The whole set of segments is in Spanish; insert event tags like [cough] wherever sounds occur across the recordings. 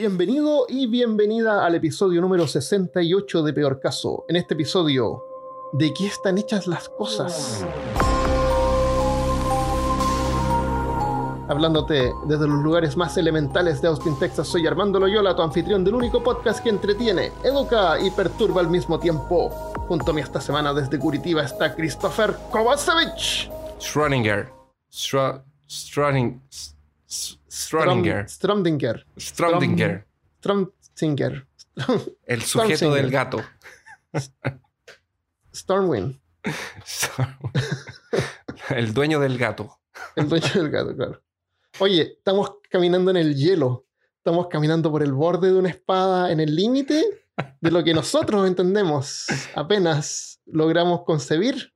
Bienvenido y bienvenida al episodio número 68 de Peor Caso. En este episodio, ¿de qué están hechas las cosas? Hablándote desde los lugares más elementales de Austin, Texas, soy Armando Loyola, tu anfitrión del único podcast que entretiene, educa y perturba al mismo tiempo. Junto a mí esta semana desde Curitiba está Christopher Kovacevic. Schrödinger. Stro- Schröding- S- Schrödinger. Stromdinger. Stromdinger. Stromdinger. El sujeto del gato. [laughs] Stormwind. [laughs] El dueño del gato. El dueño del gato, claro. Oye, estamos caminando en el hielo. Estamos caminando por el borde de una espada en el límite de lo que nosotros entendemos. Apenas logramos concebir.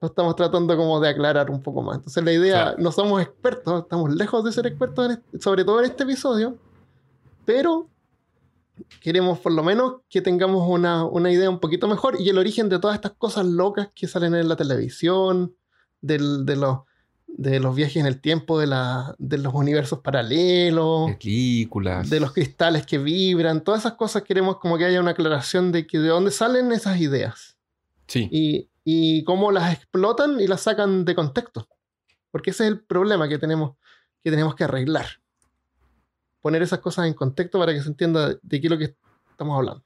Lo estamos tratando como de aclarar un poco más. Entonces la idea, Claro. no somos expertos, estamos lejos de ser expertos, en este- sobre todo en este episodio, pero queremos por lo menos que tengamos una, una idea un poquito mejor y el origen de todas estas cosas locas que salen en la televisión, del- de, los, de los viajes en el tiempo, de, la, de los universos paralelos, Películas. de los cristales que vibran, todas esas cosas queremos como que haya una aclaración de que de dónde salen esas ideas Sí. y, y cómo las explotan y las sacan de contexto. Porque ese es el problema que tenemos que, tenemos que arreglar. Poner esas cosas en contexto para que se entienda de qué es lo que estamos hablando.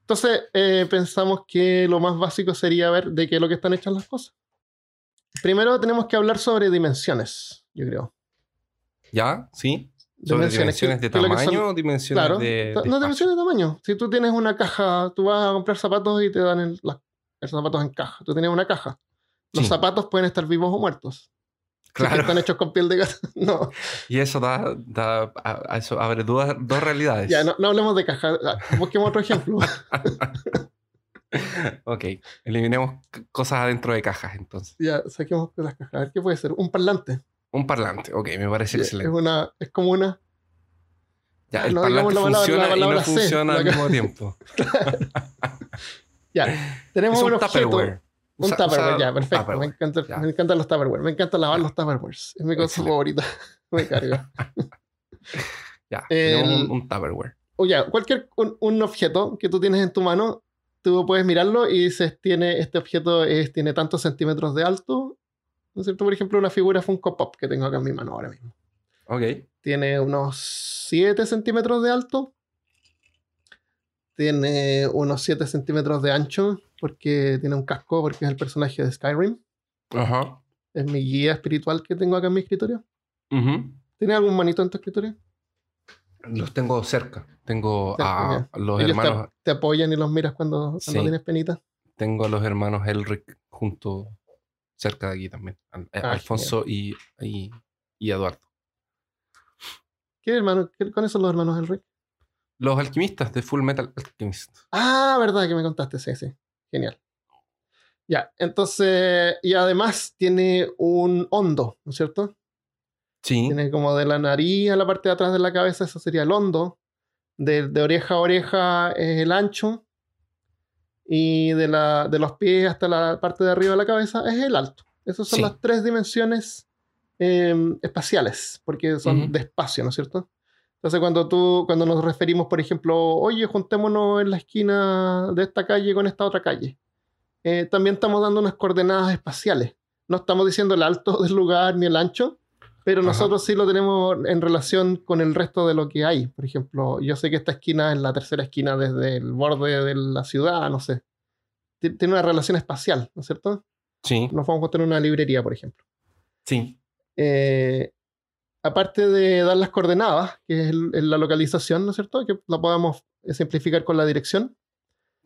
Entonces, eh, pensamos que lo más básico sería ver de qué es lo que están hechas las cosas. Primero tenemos que hablar sobre dimensiones, yo creo. ¿Ya? ¿Sí? ¿Sobre dimensiones, ¿qué- de tamaño o dimensiones Claro, de, de no espacio? dimensiones de tamaño. Si tú tienes una caja, tú vas a comprar zapatos y te dan el, la- los zapatos en caja. Tú tienes una caja. Los Sí. zapatos pueden estar vivos o muertos. Si es que Claro. están hechos con piel de gato. [laughs] No, Y eso da, da a- a eso abre dos, dos realidades. ya, no, no hablemos de caja. Ah, Busquemos otro ejemplo. [laughs] Ok. Eliminemos cosas adentro de cajas entonces. ya, saquemos las cajas. A ver, ¿qué puede ser? Un parlante. Un parlante. Ok, me parece Ya, Es, excelente. una, es como una... Ya, Ah, el no parlante la palabra- funciona la y no palabra C, funciona al mismo tiempo. [laughs] Ya, [laughs] tenemos un, un objeto. Tupperware. Un Tupperware, ya, perfecto. Me, encanta, Ya. me encantan los Tupperware. Me encanta lavar los Tupperwares. Es mi cosa favorita. [laughs] me carga. [laughs] Ya, El- tenemos un, un Tupperware. o ya, cualquier un, un objeto que tú tienes en tu mano, tú puedes mirarlo y dices, tiene, este objeto es, tiene tantos centímetros de alto. ¿No es cierto? Por ejemplo, una figura Funko Pop que tengo acá en mi mano ahora mismo. Ok. Tiene unos 7 centímetros de alto. Tiene unos 7 centímetros de ancho porque tiene un casco porque es el personaje de Skyrim. Ajá. Es mi guía espiritual que tengo acá en mi escritorio. Ujú. ¿Tienes algún manito en tu escritorio? Los tengo cerca. Tengo Cerca, a los Ellos hermanos. te, te apoyan y los miras cuando, cuando Sí. tienes penita. Tengo a los hermanos Elric junto cerca de aquí también. Al- eh, Ah, Alfonso y, y, y Eduardo. ¿Qué hermano? ¿Qué- ¿Cuáles son los hermanos del Rick? Los alquimistas de Full Metal Alchemist. Ah, verdad que me contaste, sí, sí. Genial. Ya, entonces, y además tiene un hondo, ¿no es cierto? Sí. Tiene como de la nariz a la parte de atrás de la cabeza, eso sería el hondo. De, de oreja a oreja es el ancho. Y de, la, de los pies hasta la parte de arriba de la cabeza es el alto. Esas son Sí. las tres dimensiones eh, espaciales, porque son Ujú. de espacio, ¿no es cierto? Entonces, cuando tú, cuando nos referimos, por ejemplo, oye, juntémonos en la esquina de esta calle con esta otra calle, eh, también estamos dando unas coordenadas espaciales. No estamos diciendo el alto del lugar ni el ancho, pero Ajá. nosotros sí lo tenemos en relación con el resto de lo que hay. Por ejemplo, yo sé que esta esquina es la tercera esquina desde el borde de la ciudad, no sé. Ti- Tiene una relación espacial, ¿no es cierto? Sí. Nos vamos a tener una librería, por ejemplo. Sí. Eh, aparte de dar las coordenadas, que es el- la localización, ¿no es cierto? Que la podamos simplificar con la dirección.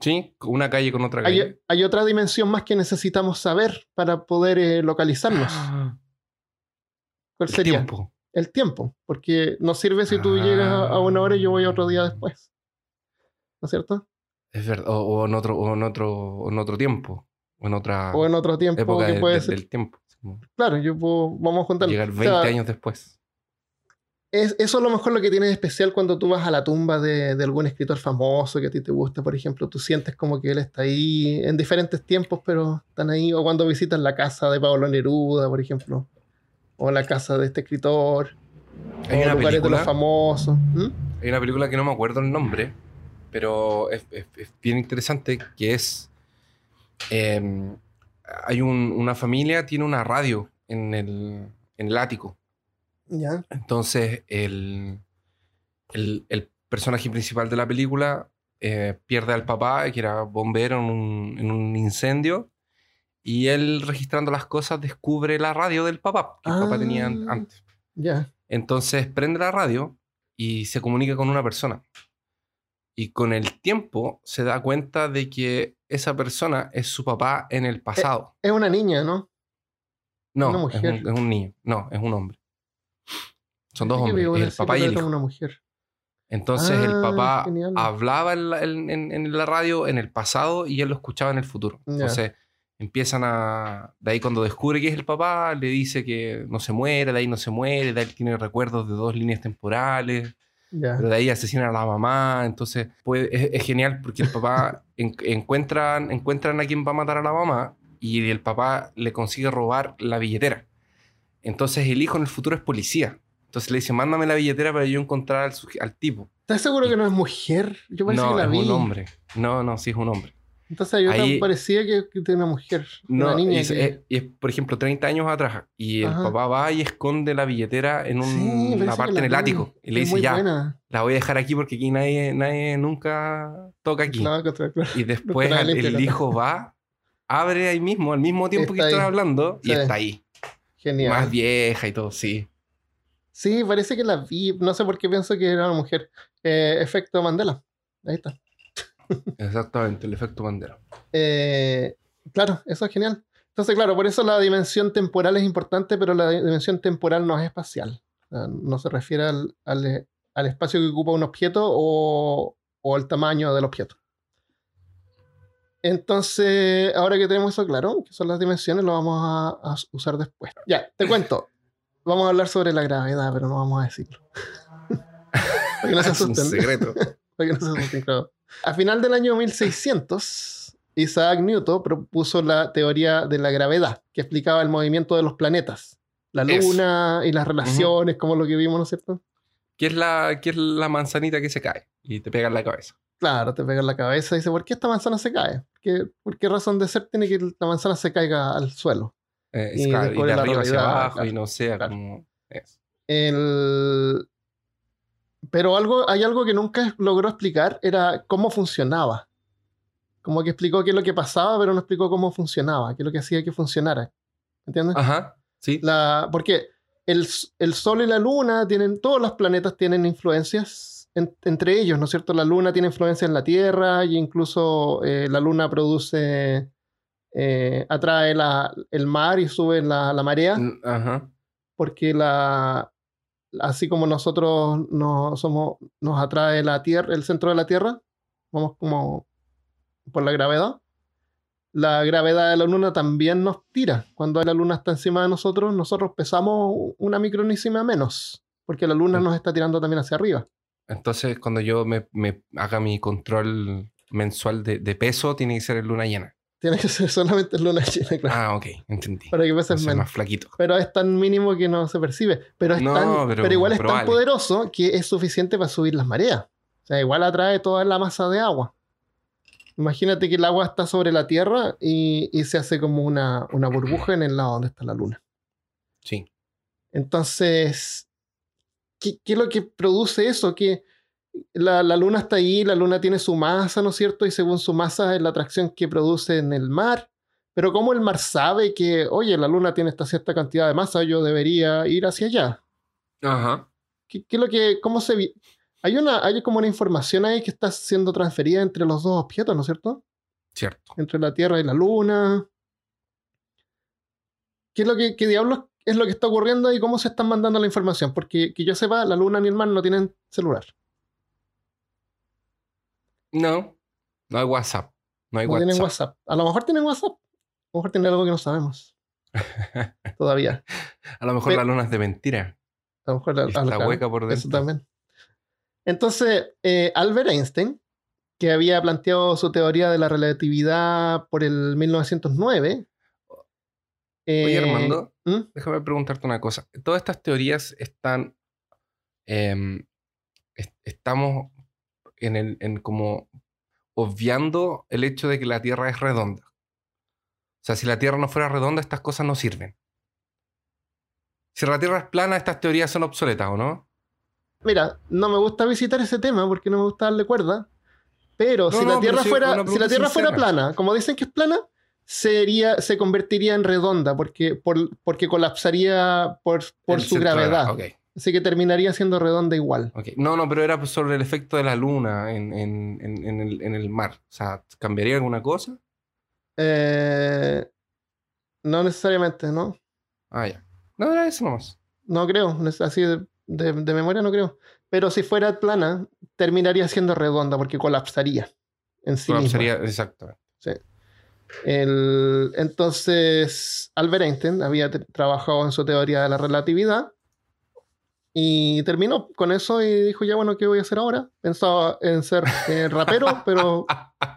Sí. Una calle con otra calle. Hay, hay otra dimensión más que necesitamos saber para poder eh, localizarnos. Ah, ¿Cuál el sería? tiempo. El tiempo. Porque no sirve si tú Ah. llegas a- una hora y yo voy otro día después. ¿No es cierto? Es verdad. O, o en otro, o en otro, o en otro tiempo. O en otra O en otro tiempo época que de- puede de- ser. del tiempo. Claro, yo puedo, vamos a juntar. Llegar o 20 sea, años después. Es- eso es lo mejor lo que tiene de especial cuando tú vas a la tumba de, de algún escritor famoso que a ti te gusta, por ejemplo. Tú sientes como que él está ahí en diferentes tiempos, pero están ahí. O cuando visitas la casa de Pablo Neruda, por ejemplo. O la casa de este escritor. Hay o una lugares de película- los famosos. ¿Mm? Hay una película que no me acuerdo el nombre, pero es, es- es bien interesante, que es... eh, hay un- una familia, tiene una radio en el, en el ático. Ya. Entonces, el, el, el personaje principal de la película eh, pierde al papá, que era bombero en un, en un incendio, y él registrando las cosas descubre la radio del papá, que el papá tenía Ah. antes. Ya. Entonces prende la radio y se comunica con una persona. Y con el tiempo se da cuenta de que esa persona es su papá en el pasado. Es una niña, ¿no? no, una es mujer. un, es un niño. No, es un hombre. Son dos hombres, es el papá y el hijo. una mujer. Entonces el Ah, papá genial. hablaba en la, en- en- en la radio en el pasado y él lo escuchaba en el futuro. Ya. Entonces empiezan a... De ahí cuando descubre que es el papá, le dice que no se muere, de ahí no se muere, de ahí tiene recuerdos de dos líneas temporales. Pero de ahí asesinan a la mamá. Entonces, pues, es, es genial porque el papá [laughs] en- encuentran, encuentran a quien va a matar a la mamá y el papá le consigue robar la billetera. Entonces, el hijo en el futuro es policía. Entonces le dice, mándame la billetera para yo encontrar al, al tipo. ¿Estás seguro que no es mujer? Yo parece no, que la es vi. un hombre. No, no, sí es un hombre. Entonces yo Ahí- me parecía que, que era una mujer. No, una niña. y es, que- es- y es, por ejemplo, 30 años atrás. Y el Ajá. papá va y esconde la billetera en un- Sí, una parte en el ático. Y le dice, ya, buena. la voy a dejar aquí porque aquí nadie, nadie nunca toca aquí. Claro. Y después el hijo va, abre ahí mismo, al mismo tiempo que Está estoy ahí. hablando, y está ahí. Genial. Más vieja y todo, sí. Sí, parece que la vi. No sé por qué pienso que era una mujer. Eh, efecto Mandela. Ahí está. [laughs] Exactamente, el efecto bandera. Eh, claro, eso es genial. Entonces, claro, por eso la dimensión temporal es importante, pero la dimensión temporal no es espacial. Sea, no se refiere al, al- al espacio que ocupa un objeto o, o al tamaño del objeto. Entonces, ahora que tenemos eso claro, que son las dimensiones, lo vamos a, a usar después. Ya, te cuento. Vamos a hablar sobre la gravedad, pero no vamos a decirlo. [laughs] Para que no se es un asusten. secreto. [laughs] Para que no se asusten, claro. A final del año 1600, Isaac Newton propuso la teoría de la gravedad, que explicaba el movimiento de los planetas, la Eso. luna y las relaciones, como lo que vimos, ¿no es cierto? ¿Qué es, la, ¿Qué es la manzanita que se cae? Y te pega en la cabeza. Claro, te pega en la cabeza y dice, ¿por qué esta manzana se cae? ¿Qué- ¿Por qué razón de ser tiene que la manzana se caiga al suelo? Eh, Y claro, y de arriba hacia abajo, claro. y no sé, Claro. como... El... Pero algo, hay algo que nunca logró explicar, era cómo funcionaba. Como que explicó qué es lo que pasaba, pero no explicó cómo funcionaba, qué es lo que hacía que funcionara. ¿Entiendes? Ajá, sí. La, porque el, el Sol y la Luna tienen, todos los planetas tienen influencias en- entre ellos, ¿no es cierto? La Luna tiene influencia en la Tierra y incluso eh, la Luna produce, eh, atrae la- el mar y sube la, la marea Mm, Ajá. porque la así como nosotros no somos nos atrae la tierra el centro de la tierra vamos como por la gravedad la gravedad de la luna también nos tira cuando la luna está encima de nosotros nosotros pesamos una micronísima menos porque la luna Sí. nos está tirando también hacia arriba Entonces, cuando yo me, me haga mi control mensual de, de peso, tiene que ser en luna llena. tiene que ser solamente luna [laughs] llena claro, Ah, ok, entendí. para que peses Entonces, menos más flaquito. pero es tan mínimo que no se percibe. Pero, es No, tan- pero- pero, igual es pero tan vale. poderoso que es suficiente para subir las mareas. O sea, igual atrae toda la masa de agua. Imagínate que el agua está sobre la Tierra y, y se hace como una, una burbuja en el lado donde está la Luna. Sí. Entonces, ¿qué, qué es lo que produce eso? Que la, la Luna está ahí, la Luna tiene su masa, ¿no es cierto? Y según su masa es la atracción que produce en el mar. Pero ¿cómo el mar sabe que, oye, la Luna tiene esta cierta cantidad de masa, yo debería ir hacia allá? Ajá. ¿Qué, qué es lo que, cómo se Hay una, hay como una información ahí que está siendo transferida entre los dos objetos, ¿no es cierto? Cierto. Entre la Tierra y la Luna. ¿Qué es lo que, qué diablos es lo que está ocurriendo y cómo se están mandando la información? Porque que yo sepa, la Luna ni el mar no tienen celular. No, no hay WhatsApp. No hay no WhatsApp. tienen WhatsApp. A lo mejor tienen WhatsApp. A lo mejor tienen algo que no sabemos. [laughs] Todavía. A lo mejor la luna es de mentira. A lo mejor Y está claro, hueca por Eso dentro. también. Entonces, eh, Albert Einstein, que había planteado su teoría de la relatividad por el 1909. Oye, eh, Armando, ¿Mm? déjame preguntarte una cosa. ¿Todas estas teorías están em, est- estamos en el, en como obviando el hecho de que la Tierra es redonda. O sea, si la Tierra no fuera redonda, estas cosas no sirven. Si la Tierra es plana, estas teorías son obsoletas, ¿o no? Mira, no me gusta visitar ese tema porque no me gusta darle cuerda. Pero No, si no, la pero Tierra fuera, si la Tierra fuera plana, como dicen que es plana, sería, se convertiría en redonda porque, por- porque colapsaría por, por su gravedad. Así que terminaría siendo redonda igual. No, no, pero era sobre el efecto de la luna en, en- en- en el, en el mar. O sea, ¿cambiaría alguna cosa? Eh, no necesariamente, ¿no? Ah, ya. No, era eso nomás. No creo, así de, de- de memoria no creo. Pero si fuera plana, terminaría siendo redonda porque colapsaría en sí misma. Sería, exactamente. El- entonces, Albert Einstein había trabajado en su teoría de la relatividad y terminó con eso y dijo, ya bueno, ¿qué voy a hacer ahora? Pensaba en ser eh, rapero, pero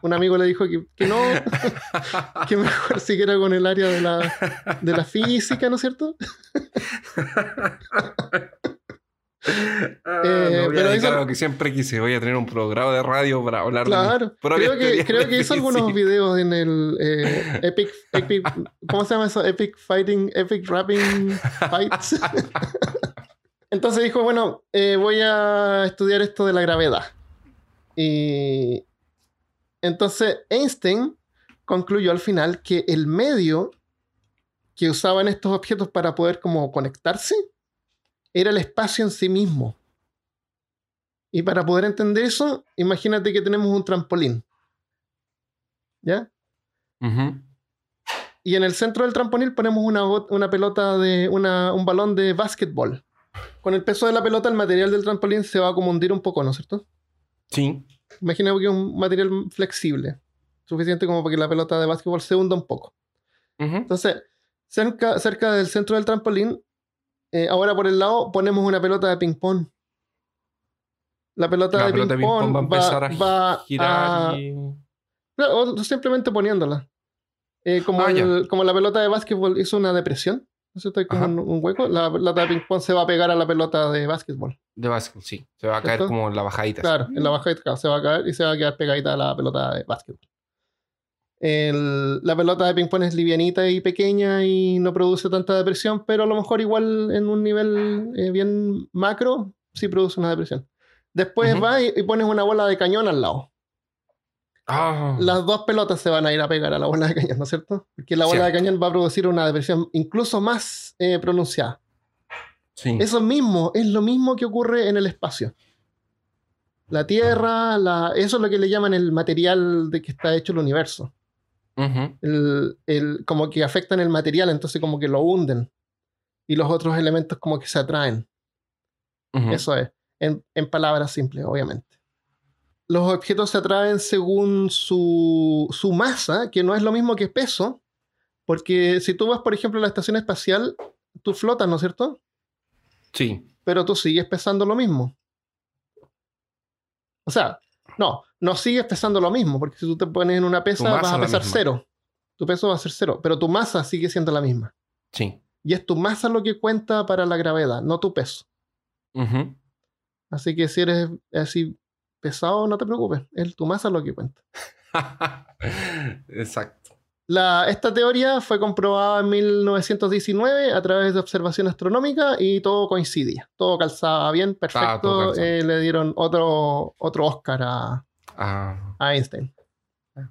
un amigo le dijo que, que no, [laughs] que mejor siguiera con el área de la, de la física, ¿no es cierto? [laughs] Ah, Eh, me voy a pero eso- lo que siempre quise. Voy a tener un programa de radio para hablar de Claro, [laughs] creo que, creo que hizo algunos videos en el eh, Epic, Epic, ¿cómo se llama eso? Epic Fighting, Epic Rapping Fights. [laughs] Entonces dijo, bueno, eh, voy a estudiar esto de la gravedad. Y entonces Einstein concluyó al final que el medio que usaban estos objetos para poder como conectarse era el espacio en sí mismo. Y para poder entender eso, imagínate que tenemos un trampolín. ¿Ya? Y en el centro del trampolín ponemos una, una pelota de. Una, un balón de básquetbol. Con el peso de la pelota, el material del trampolín se va a como hundir un poco, ¿no es cierto? Sí. Imaginemos que es un material flexible. Suficiente como para que la pelota de básquetbol se hunda un poco. Ujú. Entonces, cerca, cerca del centro del trampolín, eh, ahora por el lado ponemos una pelota de ping-pong. La pelota, La de, pelota de ping-pong ping-pong va a empezar a va a- girar y... No, o simplemente poniéndola. Eh, como, Ah, el- como la pelota de básquetbol hizo una depresión, ¿no es un, un hueco, la pelota de ping-pong se va a pegar a la pelota de básquetbol. De básquet, sí. Se va a caer ¿Cierto? como en la bajadita. Claro, en la bajadita se va a caer y se va a quedar pegadita a la pelota de básquetbol. El- la pelota de ping-pong es livianita y pequeña y no produce tanta depresión, pero a lo mejor igual en un nivel eh, bien macro sí produce una depresión. Después Ujú. va y, y pones una bola de cañón al lado. Ah. las dos pelotas se van a ir a pegar a la bola de cañón, ¿no es cierto? Porque la bola de cañón va a producir una depresión incluso más eh, pronunciada. Sí. Eso mismo es lo mismo que ocurre en el espacio. La Tierra, la, eso es lo que le llaman el material de que está hecho el universo. El, el- como que afectan el material, entonces como que lo hunden. Y los otros elementos como que se atraen. Eso es. En, en palabras simples, obviamente. Los objetos se atraen según su, su masa, que no es lo mismo que peso, porque si tú vas, por ejemplo, a la estación espacial, tú flotas, ¿no es cierto? Sí. Pero tú sigues pesando lo mismo. O sea, no, no sigues pesando lo mismo, porque si tú te pones en una pesa vas a pesar cero. Tu peso va a ser cero, pero tu masa sigue siendo la misma. Sí. Y es tu masa lo que cuenta para la gravedad, no tu peso. Ujú. Así que si eres así pesado, no te preocupes, es tu masa lo que cuenta. [laughs] Exacto. La, esta teoría fue comprobada en 1919 a través de observación astronómica y todo coincidía. Todo calzaba bien, perfecto. calzaba. eh, le dieron otro, otro Oscar a, Ah, a Einstein.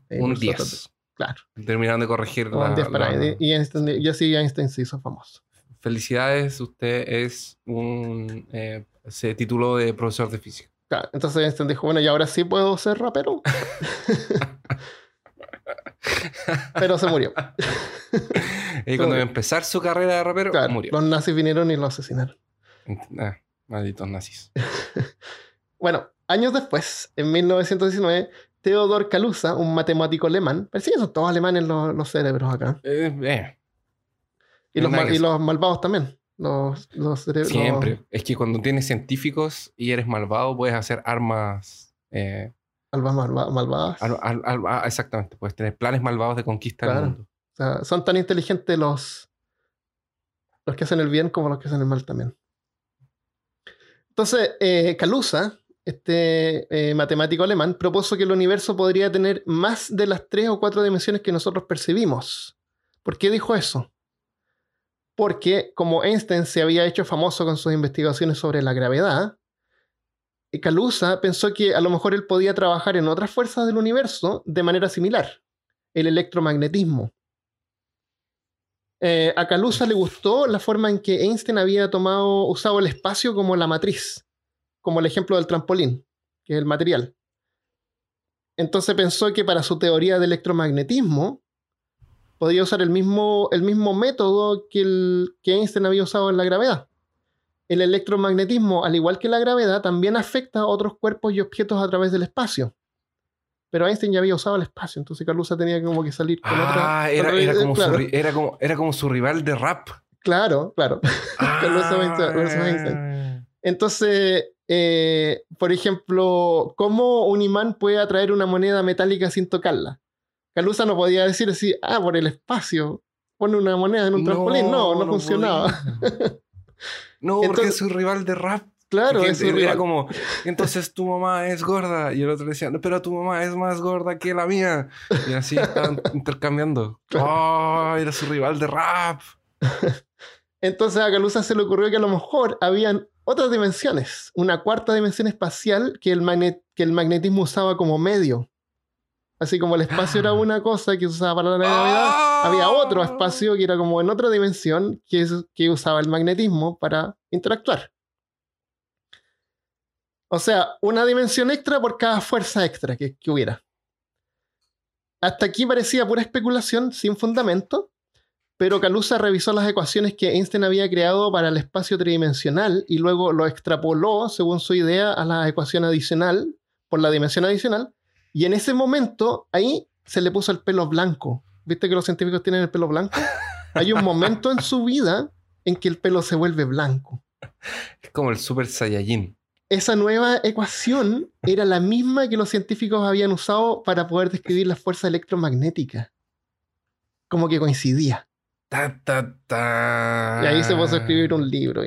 Eh, un por su 10. otro- Claro, Terminaron de corregir un la, 10 para la-. Y, Einstein- y así Einstein se hizo famoso. Felicidades, usted es un... eh, se tituló de profesor de física. Claro, entonces Einstein dijo, bueno, y ahora sí puedo ser rapero. [laughs] [laughs] Pero se murió. [laughs] Y cuando iba a empezar su carrera de rapero, Claro, murió. los nazis vinieron y lo asesinaron. Ah, malditos nazis. [laughs] Bueno, años después, en 1919, Theodor Kaluza, un matemático alemán, parece que son todos alemanes los, los cerebros acá. Eh, eh, Y los, y malvados también. Los, los cerebros. siempre. Es que cuando tienes científicos y eres malvado, puedes hacer armas... eh, Almas malva- malvadas. al- al- al- ah, exactamente, puedes tener planes malvados de conquista Claro. del mundo. O sea, son tan inteligentes los, los que hacen el bien como los que hacen el mal también. Entonces, eh, Kaluza, este eh, matemático alemán, propuso que el universo podría tener más de las tres o cuatro dimensiones que nosotros percibimos. ¿Por qué dijo eso? Porque como Einstein se había hecho famoso con sus investigaciones sobre la gravedad, Kaluza pensó que a lo mejor él podía trabajar en otras fuerzas del universo de manera similar, el electromagnetismo. Eh, a Kaluza le gustó la forma en que Einstein había tomado, usado el espacio como la matriz, como el ejemplo del trampolín, que es el material. Entonces pensó que para su teoría de electromagnetismo podía usar el mismo, el mismo método que, que Einstein había usado en la gravedad. El electromagnetismo, al igual que la gravedad, también afecta a otros cuerpos y objetos a través del espacio pero Einstein ya había usado el espacio, entonces Carlusa tenía como que salir con ah, otra. Era, era, como su, era, como, era como su rival de rap. Claro, claro. Ah. [laughs] Entonces, eh, por ejemplo, ¿cómo un imán puede atraer una moneda metálica sin tocarla? Carlusa no podía decir así, ah, por el espacio, pone una moneda en un trampolín. No, no, funcionaba. [laughs] no, porque es su rival de rap. Claro, eso era como, entonces tu mamá es gorda. Y el otro decía, no, pero tu mamá es más gorda que la mía. Y así estaban [laughs] intercambiando. ¡Oh! Era su rival de rap. [laughs] Entonces a Calusa se le ocurrió que a lo mejor habían otras dimensiones, una cuarta dimensión espacial que el, que el magnetismo usaba como medio. Así como el espacio era una cosa que se usaba para la gravedad, había otro espacio que era como en otra dimensión que, que usaba el magnetismo para interactuar. O sea, una dimensión extra por cada fuerza extra que, hubiera. Hasta aquí parecía pura especulación sin fundamento, pero Kaluza revisó las ecuaciones que Einstein había creado para el espacio tridimensional y luego lo extrapoló, según su idea, a la ecuación adicional, por la dimensión adicional, y en ese momento ahí se le puso el pelo blanco. ¿Viste que los científicos tienen el pelo blanco? Hay un momento en su vida en que el pelo se vuelve blanco. Es como el Super Saiyajin esa nueva ecuación era la misma que los científicos habían usado para poder describir la fuerza electromagnética. Como que coincidía. Y ahí se puso a escribir un libro.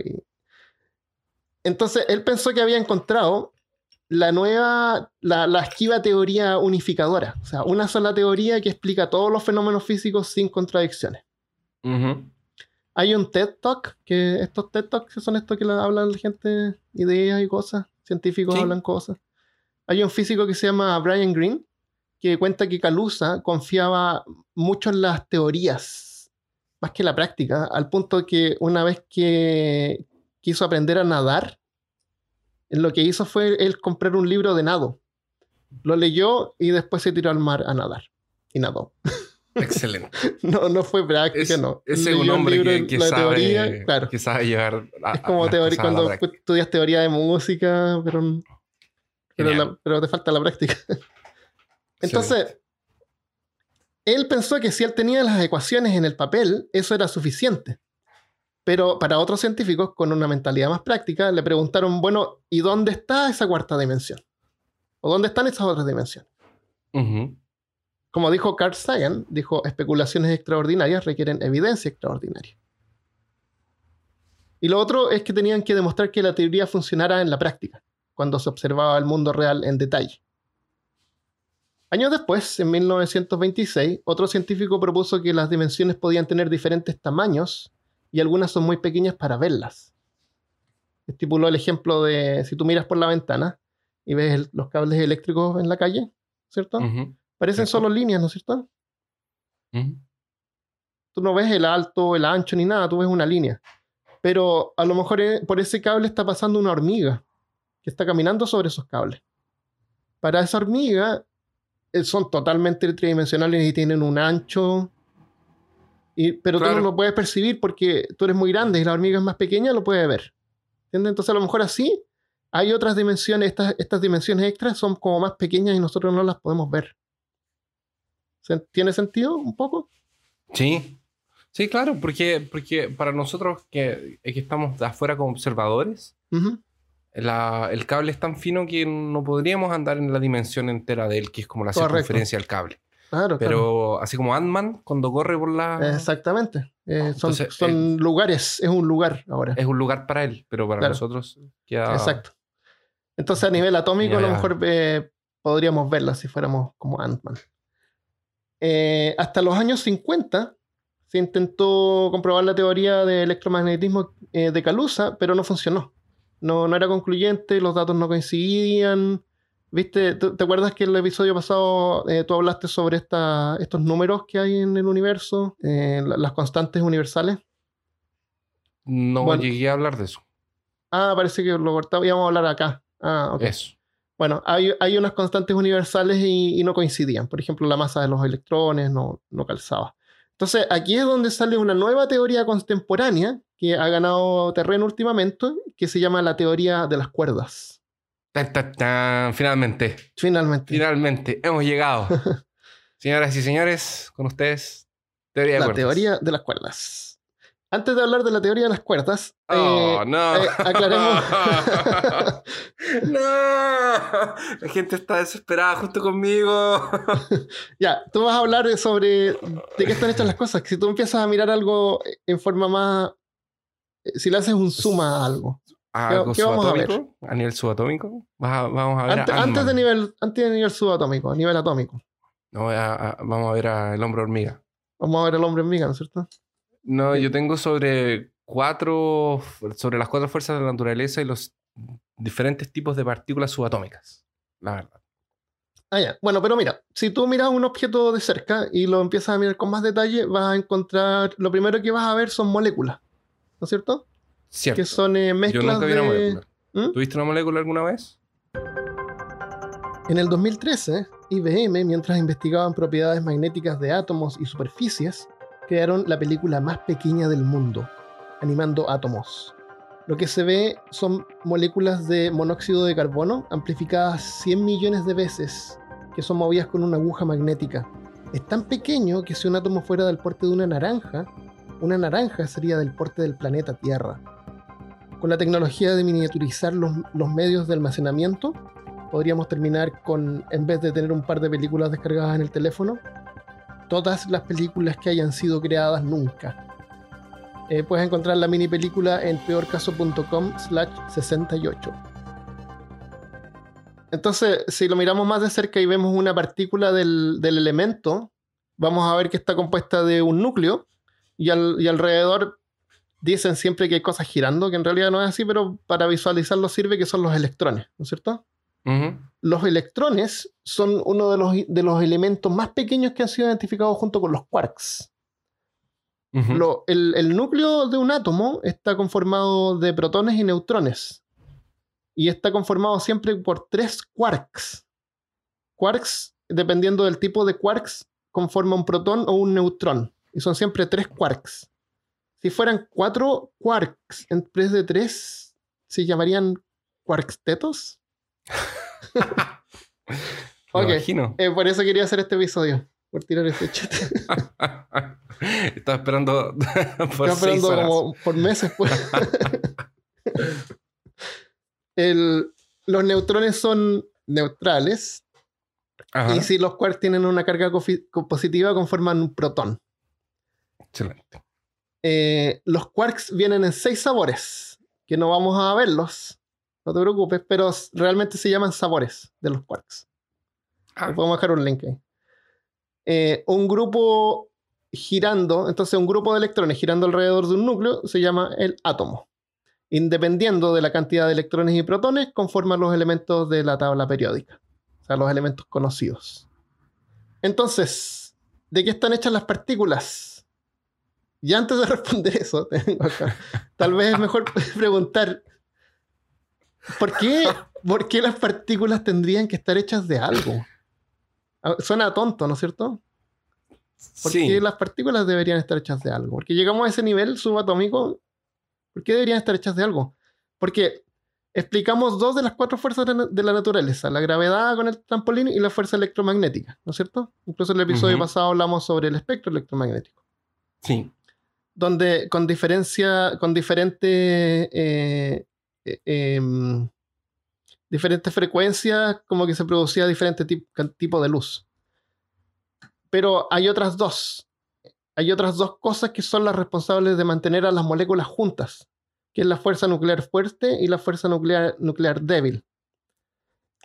Entonces, él pensó que había encontrado la nueva, la, esquiva teoría unificadora. O sea, una sola teoría que explica todos los fenómenos físicos sin contradicciones. Hay un TED Talk, que estos TED Talks son estos que hablan la gente ideas y cosas, científicos hablan cosas. Hay un físico que se llama Brian Greene, que cuenta que Calusa confiaba mucho en las teorías, más que en la práctica, al punto que una vez que quiso aprender a nadar, lo que hizo fue él comprar un libro de nado. Lo leyó y después se tiró al mar a nadar. Y nadó. [laughs] Excelente. no, no fue práctica, no. Ese es un hombre que, sabe, teoría, claro. que sabe llevar. es como teoría, cuando estudias teoría de música, pero, pero, te falta la práctica. Entonces, él pensó que si él tenía las ecuaciones en el papel, eso era suficiente. Pero para otros científicos con una mentalidad más práctica, le preguntaron, bueno, ¿y dónde está esa cuarta dimensión? ¿O dónde están esas otras dimensiones? Como dijo Carl Sagan, dijo, especulaciones extraordinarias requieren evidencia extraordinaria. Y lo otro es que tenían que demostrar que la teoría funcionara en la práctica, cuando se observaba el mundo real en detalle. Años después, en 1926, otro científico propuso que las dimensiones podían tener diferentes tamaños y algunas son muy pequeñas para verlas. Estipuló el ejemplo de si tú miras por la ventana y ves los cables eléctricos en la calle, ¿cierto? Parecen solo líneas, ¿no es cierto? Tú no ves el alto, el ancho ni nada, tú ves una línea. Pero a lo mejor eh, por ese cable está pasando una hormiga que está caminando sobre esos cables. Para esa hormiga eh, son totalmente tridimensionales y tienen un ancho. Y, pero tú no lo puedes percibir porque tú eres muy grande y la hormiga es más pequeña, lo puedes ver. ¿Entiendes? Entonces a lo mejor así hay otras dimensiones, estas, estas dimensiones extras son como más pequeñas y nosotros no las podemos ver. ¿Tiene sentido un poco? Sí, sí, claro, porque, porque para nosotros que, que estamos de afuera como observadores, el cable es tan fino que no podríamos andar en la dimensión entera de él, que es como la circunferencia del cable. Claro, Pero así como Ant-Man, cuando corre por la... Exactamente. Eh, son Entonces, son lugares, es un lugar ahora. Es un lugar para él, pero para Claro. nosotros queda... Exacto. Entonces, a nivel atómico, Ya, a lo mejor eh, podríamos verla si fuéramos como Ant-Man. Eh, hasta los años 50 se intentó comprobar la teoría de electromagnetismo eh, de Calusa, pero no funcionó. No, no era concluyente, los datos no coincidían. ¿Viste? ¿Te, acuerdas que en el episodio pasado eh, tú hablaste sobre esta- estos números que hay en el universo? Eh, la- las constantes universales. No Bueno. llegué a hablar de eso. Ah, parece que lo cortaba. Íbamos a hablar acá. Ah, ok. Eso. Bueno, hay, hay unas constantes universales y, y no coincidían. Por ejemplo, la masa de los electrones no, no calzaba. Entonces, aquí es donde sale una nueva teoría contemporánea que ha ganado terreno últimamente, que se llama la teoría de las cuerdas. Tan, tan, tan. Finalmente, Finalmente, finalmente, hemos llegado. [laughs] Señoras y señores, con ustedes, teoría de la cuerdas. teoría de las cuerdas. Antes de hablar de la teoría de las cuerdas, Oh, eh, no. eh, aclaremos. [laughs] no. La gente está desesperada junto conmigo. [laughs] ya, tú vas a hablar sobre de qué están hechas las cosas. Si tú empiezas a mirar algo en forma más... eh, Si le haces un suma a algo. ¿Algo qué vamos a ver? ¿A nivel subatómico? A- vamos a ver Antes, a antes de nivel, antes de nivel subatómico, a nivel atómico. No, a- a- vamos a ver a El Hombre Hormiga. Vamos a ver al hombre hormiga, ¿no es cierto? No, yo tengo sobre cuatro, sobre las cuatro fuerzas de la naturaleza y los diferentes tipos de partículas subatómicas. La verdad. Ah, ya. Bueno, pero mira, si tú miras un objeto de cerca y lo empiezas a mirar con más detalle, vas a encontrar, lo primero que vas a ver son moléculas, ¿no es cierto? Cierto. Que son eh, Yo mezclas nunca vi una de... molécula. ¿Mm? ¿Tuviste una molécula alguna vez? En el 2013, IBM, mientras investigaban propiedades magnéticas de átomos y superficies, crearon la película más pequeña del mundo, animando átomos. Lo que se ve son moléculas de monóxido de carbono amplificadas 100 millones de veces, que son movidas con una aguja magnética. Es tan pequeño que si un átomo fuera del porte de una naranja, una naranja sería del porte del planeta Tierra. Con la tecnología de miniaturizar los, los medios de almacenamiento, podríamos terminar con, en vez de tener un par de películas descargadas en el teléfono, todas las películas que hayan sido creadas nunca. Eh, puedes encontrar la mini película en peorcaso.com slash 68. Entonces, si lo miramos más de cerca y vemos una partícula del, del elemento, vamos a ver que está compuesta de un núcleo y, al- y alrededor dicen siempre que hay cosas girando, que en realidad no es así, pero para visualizarlo sirve que son los electrones, ¿no es cierto? Los electrones son uno de los, de los elementos más pequeños que han sido identificados junto con los quarks. Lo- el, el núcleo de un átomo está conformado de protones y neutrones. Y está conformado siempre por tres quarks. Quarks, dependiendo del tipo de quarks, conforma un protón o un neutrón. Y son siempre tres quarks. Si fueran cuatro quarks en vez de tres, ¿se llamarían quarkstetos? [laughs] Ok. imagino. Eh, por eso quería hacer este episodio. Por tirar este chat. [laughs] Estaba esperando [laughs] por Estaba esperando horas. como por meses. Pues. El- los neutrones son neutrales Ajá. y si los quarks tienen una carga co- positiva conforman un protón. Excelente. Eh, los quarks vienen en seis sabores, que no vamos a verlos, no te preocupes, pero realmente se llaman sabores de los quarks. Ah, podemos dejar un link ahí. Eh, un grupo girando, entonces un grupo de electrones girando alrededor de un núcleo se llama el átomo. Independiendo de la cantidad de electrones y protones, conforman los elementos de la tabla periódica, o sea, los elementos conocidos. Entonces, ¿de qué están hechas las partículas? Y antes de [laughs] responder eso, tengo acá, tal vez es mejor [laughs] preguntar, ¿por qué, ¿por qué las partículas tendrían que estar hechas de algo? Ah, Suena tonto, ¿no es cierto? ¿Por sí. qué las partículas deberían estar hechas de algo? Porque llegamos a ese nivel subatómico. ¿Por qué deberían estar hechas de algo? Porque explicamos dos de las cuatro fuerzas de la- naturaleza: la gravedad con el trampolín y la fuerza electromagnética, ¿no es cierto? Incluso en el episodio pasado hablamos sobre el espectro electromagnético, Sí. Donde con diferencia, con diferentes eh, eh, em, diferentes frecuencias, como que se producía diferente tip- tipo de luz. pero hay otras dos. Hay otras dos cosas que son las responsables de mantener a las moléculas juntas, que es la fuerza nuclear fuerte y la fuerza nuclear, nuclear débil.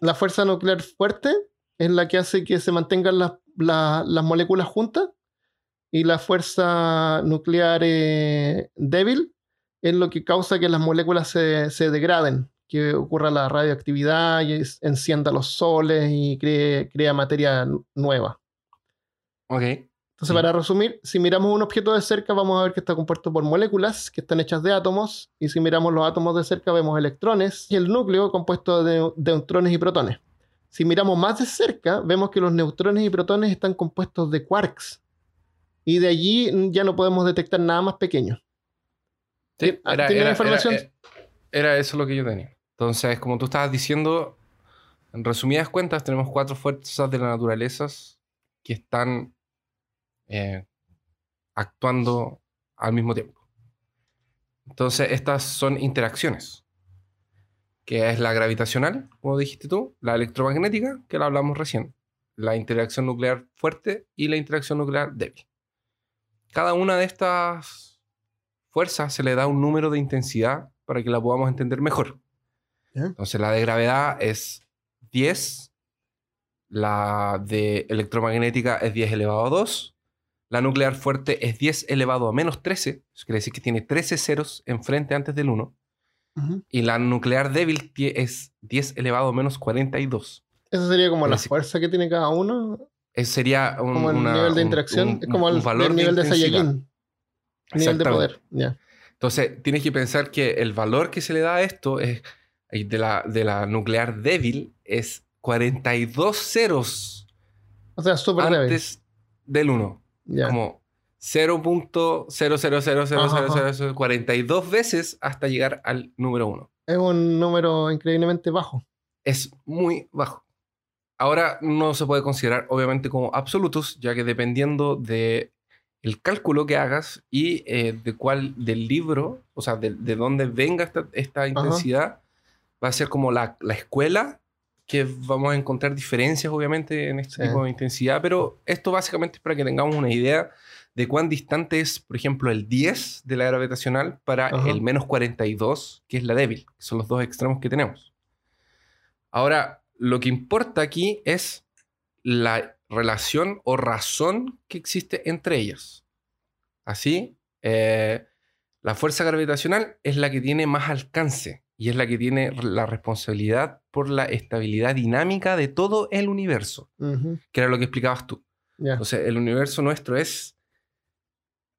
La fuerza nuclear fuerte es la que hace que se mantengan las, la- las moléculas juntas y la fuerza nuclear eh, débil es lo que causa que las moléculas se, se degraden, que ocurra la radioactividad y es- encienda los soles y cree, crea materia nueva. Ok. Entonces, Sí. para resumir, si miramos un objeto de cerca, vamos a ver que está compuesto por moléculas que están hechas de átomos, y si miramos los átomos de cerca, vemos electrones, y el núcleo compuesto de neutrones y protones. Si miramos más de cerca, vemos que los neutrones y protones están compuestos de quarks, y de allí mm, ya no podemos detectar nada más pequeño. Sí, Ah, era, ¿tiene era- información? era- era eso lo que yo tenía. Entonces, como tú estabas diciendo, en resumidas cuentas, tenemos cuatro fuerzas de la naturaleza que están eh, actuando al mismo tiempo. Entonces, estas son interacciones, que es la gravitacional, como dijiste tú, la electromagnética, que la hablamos recién, la interacción nuclear fuerte y la interacción nuclear débil. Cada una de estas fuerzas se le da un número de intensidad para que la podamos entender mejor. ¿Ya? Entonces, la de gravedad es 10, la de electromagnética es 10 elevado a 2, la nuclear fuerte es 10 elevado a menos 13, eso quiere decir que tiene 13 ceros enfrente antes del 1, Ujú. y la nuclear débil es 10 elevado a menos 42. Esa sería como la fuerza que tiene cada uno, Eso sería un, como el una- nivel de un- interacción, un- es como un el, valor el nivel de, intensidad. Saiyajin, nivel de poder. Ya. Entonces, tienes que pensar que el valor que se le da a esto es eh, de la, de la nuclear débil es 42 ceros O sea, súper débil. antes del 1. Ya. Como 0.000000042 veces hasta llegar al número 1. Es un número increíblemente bajo. Es muy bajo. Ahora no se puede considerar obviamente como absolutos, ya que dependiendo de el cálculo que hagas y eh, de cuál del libro, o sea, de, de dónde venga esta, esta intensidad, va a ser como la, la escuela que vamos a encontrar diferencias obviamente en este Sí. tipo de intensidad, pero esto básicamente es para que tengamos una idea de cuán distante es, por ejemplo, el 10 de la gravitacional para Ajá. el menos 42, que es la débil, que son los dos extremos que tenemos. Ahora, lo que importa aquí es la relación o razón que existe entre ellas. Así, eh, la fuerza gravitacional es la que tiene más alcance y es la que tiene la responsabilidad por la estabilidad dinámica de todo el universo, que era lo que explicabas tú. Ya. Entonces, el universo nuestro es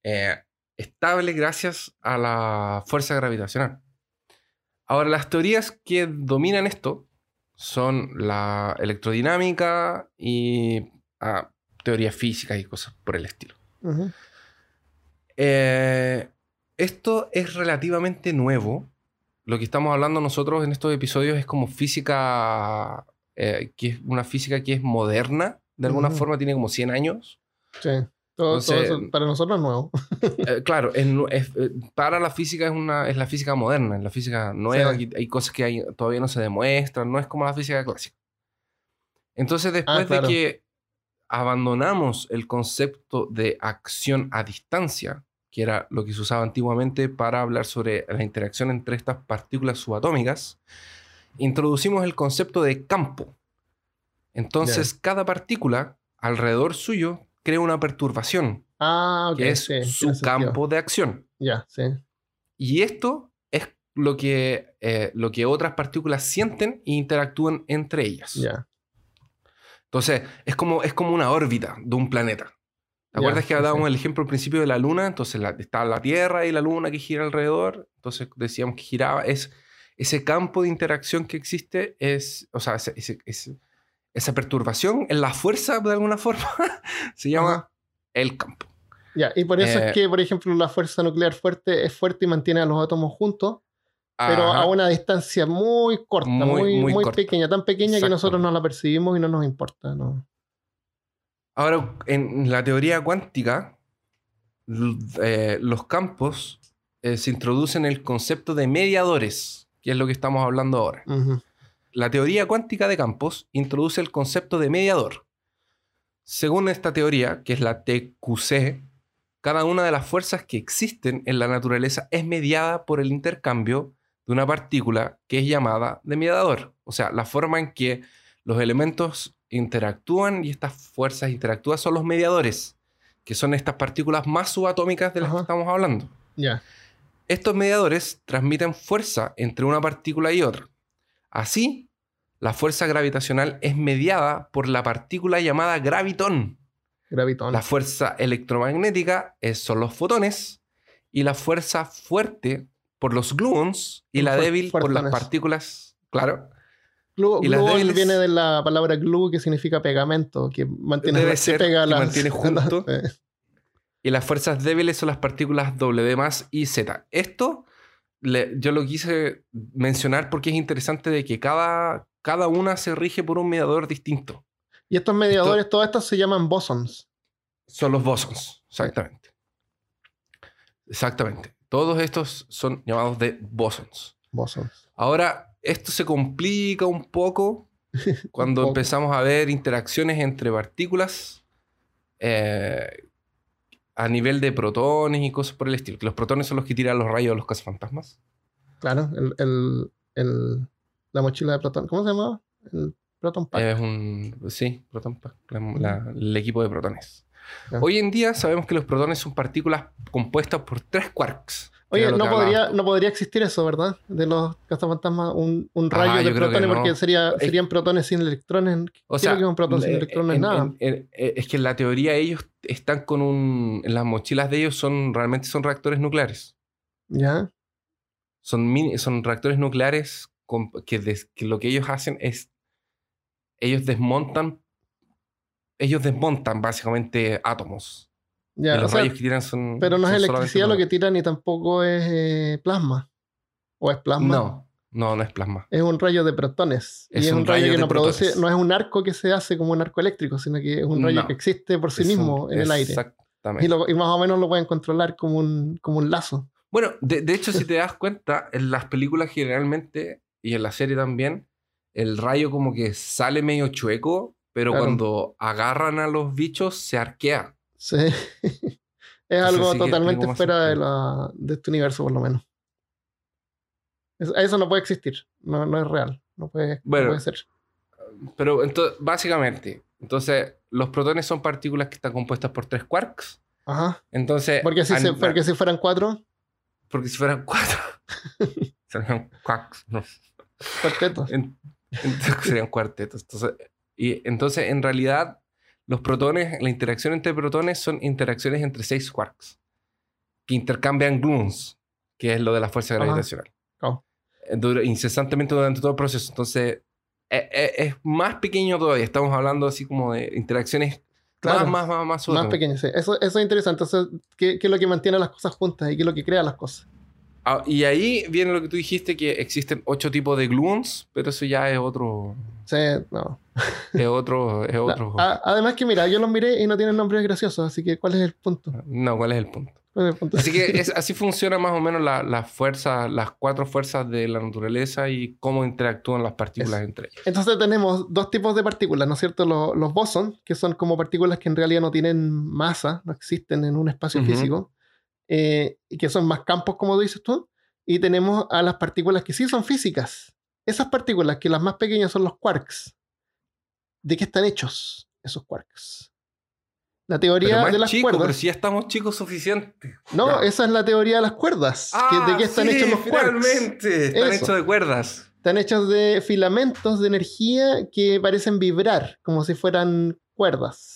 eh, estable gracias a la fuerza gravitacional. Ahora, las teorías que dominan esto son la electrodinámica y ah, teoría física y cosas por el estilo. Eh, esto es relativamente nuevo. Lo que estamos hablando nosotros en estos episodios es como física, eh, que es una física que es moderna, de alguna forma tiene como 100 años. Sí. Todo, todo Entonces- eso para nosotros es nuevo. Eh, claro, es eh, para la física es, una, es la física moderna, es la física nueva, Sí. hay cosas que hay- todavía no se demuestran, no es como la física clásica. Entonces, después Ah, claro. de que abandonamos el concepto de acción a distancia, que era lo que se usaba antiguamente para hablar sobre la interacción entre estas partículas subatómicas, introducimos el concepto de campo. Entonces, cada partícula alrededor suyo crea una perturbación, Ah, ok. que es sí, su sentido. campo de acción. Ya, sí. Y esto es lo que, eh, lo que otras partículas sienten e interactúan entre ellas. Ya. Entonces, es como, es como una órbita de un planeta. ¿Te acuerdas que sí, dábamos sí. el ejemplo al principio de la Luna? Entonces la, está la Tierra y la Luna que gira alrededor. Entonces decíamos que giraba. Es, ese campo de interacción que existe es, o sea, ese- ese- ese- esa perturbación en la fuerza, de alguna forma, [laughs] se llama el campo. Ya, y por eso Eh, es que, por ejemplo, la fuerza nuclear fuerte es fuerte y mantiene a los átomos juntos, pero a una distancia muy corta, Muy, muy, muy muy, corta. pequeña, tan pequeña que nosotros no la percibimos y no nos importa. ¿no? Ahora, en la teoría cuántica, eh, los campos eh, se introducen el concepto de mediadores, que es lo que estamos hablando ahora. La teoría cuántica de campos introduce el concepto de mediador. según esta teoría, que es la TQC, cada una de las fuerzas que existen en la naturaleza es mediada por el intercambio de una partícula que es llamada de mediador. O sea, la forma en que los elementos interactúan y estas fuerzas interactúan son los mediadores, que son estas partículas más subatómicas de las que estamos hablando. Ya. Estos mediadores transmiten fuerza entre una partícula y otra. Así, la fuerza gravitacional es mediada por la partícula llamada gravitón. Gravitón. La fuerza electromagnética es- son los fotones y la fuerza fuerte por los gluons y la débil por las partículas. Claro. Glue, y gluon débiles- viene de la palabra glue que significa pegamento, que mantiene Debe [laughs] que ser, pega las- mantiene [laughs] junto. [laughs] Eh, Y las fuerzas débiles son las partículas W más y Z. Esto le- yo lo quise mencionar porque es interesante de que cada, cada una se rige por un mediador distinto. Y estos mediadores, todos estos se llaman bosons. Son los bosons, exactamente. Exactamente. Todos estos son llamados de bosons. Bosons. Ahora, esto se complica un poco [laughs] cuando poco. empezamos a ver interacciones entre partículas eh, a nivel de protones y cosas por el estilo. Que los protones son los que tiran los rayos de los cazafantasmas. Claro, el, el- el- la mochila de Proton. ¿Cómo se llamaba? El Proton Pack. Es un. Sí, proton pack, la- la- el equipo de protones. Hoy en día sabemos que los protones son partículas compuestas por tres quarks. Oye, no podría, no podría existir eso, ¿verdad? De los cazafantasmas, un, un Ah, rayo yo de protones, no. porque sería, Es- serían protones sin electrones. O ¿Qué sea, que un protón sin electrones? en- Nada. en- en- eh, es que en la teoría ellos están con un. En las mochilas de ellos son realmente son reactores nucleares. ¿Ya? Son, mini- son reactores nucleares que, des- que lo que ellos hacen es. Ellos desmontan. Ellos desmontan básicamente átomos. Ya, los sea, rayos que tiran son. pero no es son electricidad lo que tiran y tampoco es eh, plasma. ¿O es plasma? No, no, no es plasma. Es un rayo de protones. Es y es un un rayo, rayo que no produce, no es un arco que se hace como un arco eléctrico, sino que es un rayo No. que existe por sí un- mismo en el aire. Exactamente. Y, lo- y más o menos lo pueden controlar como un, como un lazo. Bueno, de, de hecho, si te das cuenta, en las películas generalmente y en la serie también, el rayo como que sale medio chueco, pero Claro. cuando agarran a los bichos se arquea. Sí. [laughs] es algo sí totalmente fuera de, la, de este universo, por lo menos. Es- eso no puede existir. No, no es real. No puede, no Bueno, puede ser. Pero entonces, básicamente, entonces los protones son partículas que están compuestas por tres quarks. Ajá. Entonces, Porque si, se- porque si fueran cuatro, porque si fueran cuatro, [laughs] [laughs] serían quarks, no. Cuartetos. En- entonces [laughs] serían cuartetos. Entonces, y entonces, en realidad, los protones, la interacción entre protones son interacciones entre seis quarks que intercambian gluons, que es lo de la fuerza gravitacional. Claro. Eh, incesantemente durante todo el proceso. Entonces, eh, eh, es más pequeño todavía. Estamos hablando así como de interacciones Claro. más, más, más, más, Más suaves. pequeños, sí. Eso, eso es interesante. Entonces, ¿qué, qué es lo que mantiene las cosas juntas y qué es lo que crea las cosas? Ah, y ahí viene lo que tú dijiste, que existen ocho tipos de gluons, pero eso ya es otro... Sí, no. [laughs] Es otro... Es otro... a- además que mira, yo los miré y no tienen nombres graciosos, así que ¿cuál es el punto? No, ¿cuál es el punto? ¿Cuál es el punto? Así que [laughs] es, así funciona más o menos la, la fuerza, las cuatro fuerzas de la naturaleza y cómo interactúan las partículas entre ellas. Entonces tenemos dos tipos de partículas, ¿no es cierto? Los, los bosons, que son como partículas que en realidad no tienen masa, no existen en un espacio físico, eh, y que son más campos, como dices tú. Y tenemos a las partículas que sí son físicas. Esas partículas, que las más pequeñas son los quarks. ¿De qué están hechos esos quarks? La teoría Pero más de las chico, pero cuerdas. si ya estamos chicos suficientes. No, Ya. esa es la teoría de las cuerdas. que- ¿De qué están Ah, sí, hechos los quarks? finalmente. Están Eso. hechos de cuerdas. Están hechos de filamentos de energía que parecen vibrar, como si fueran cuerdas.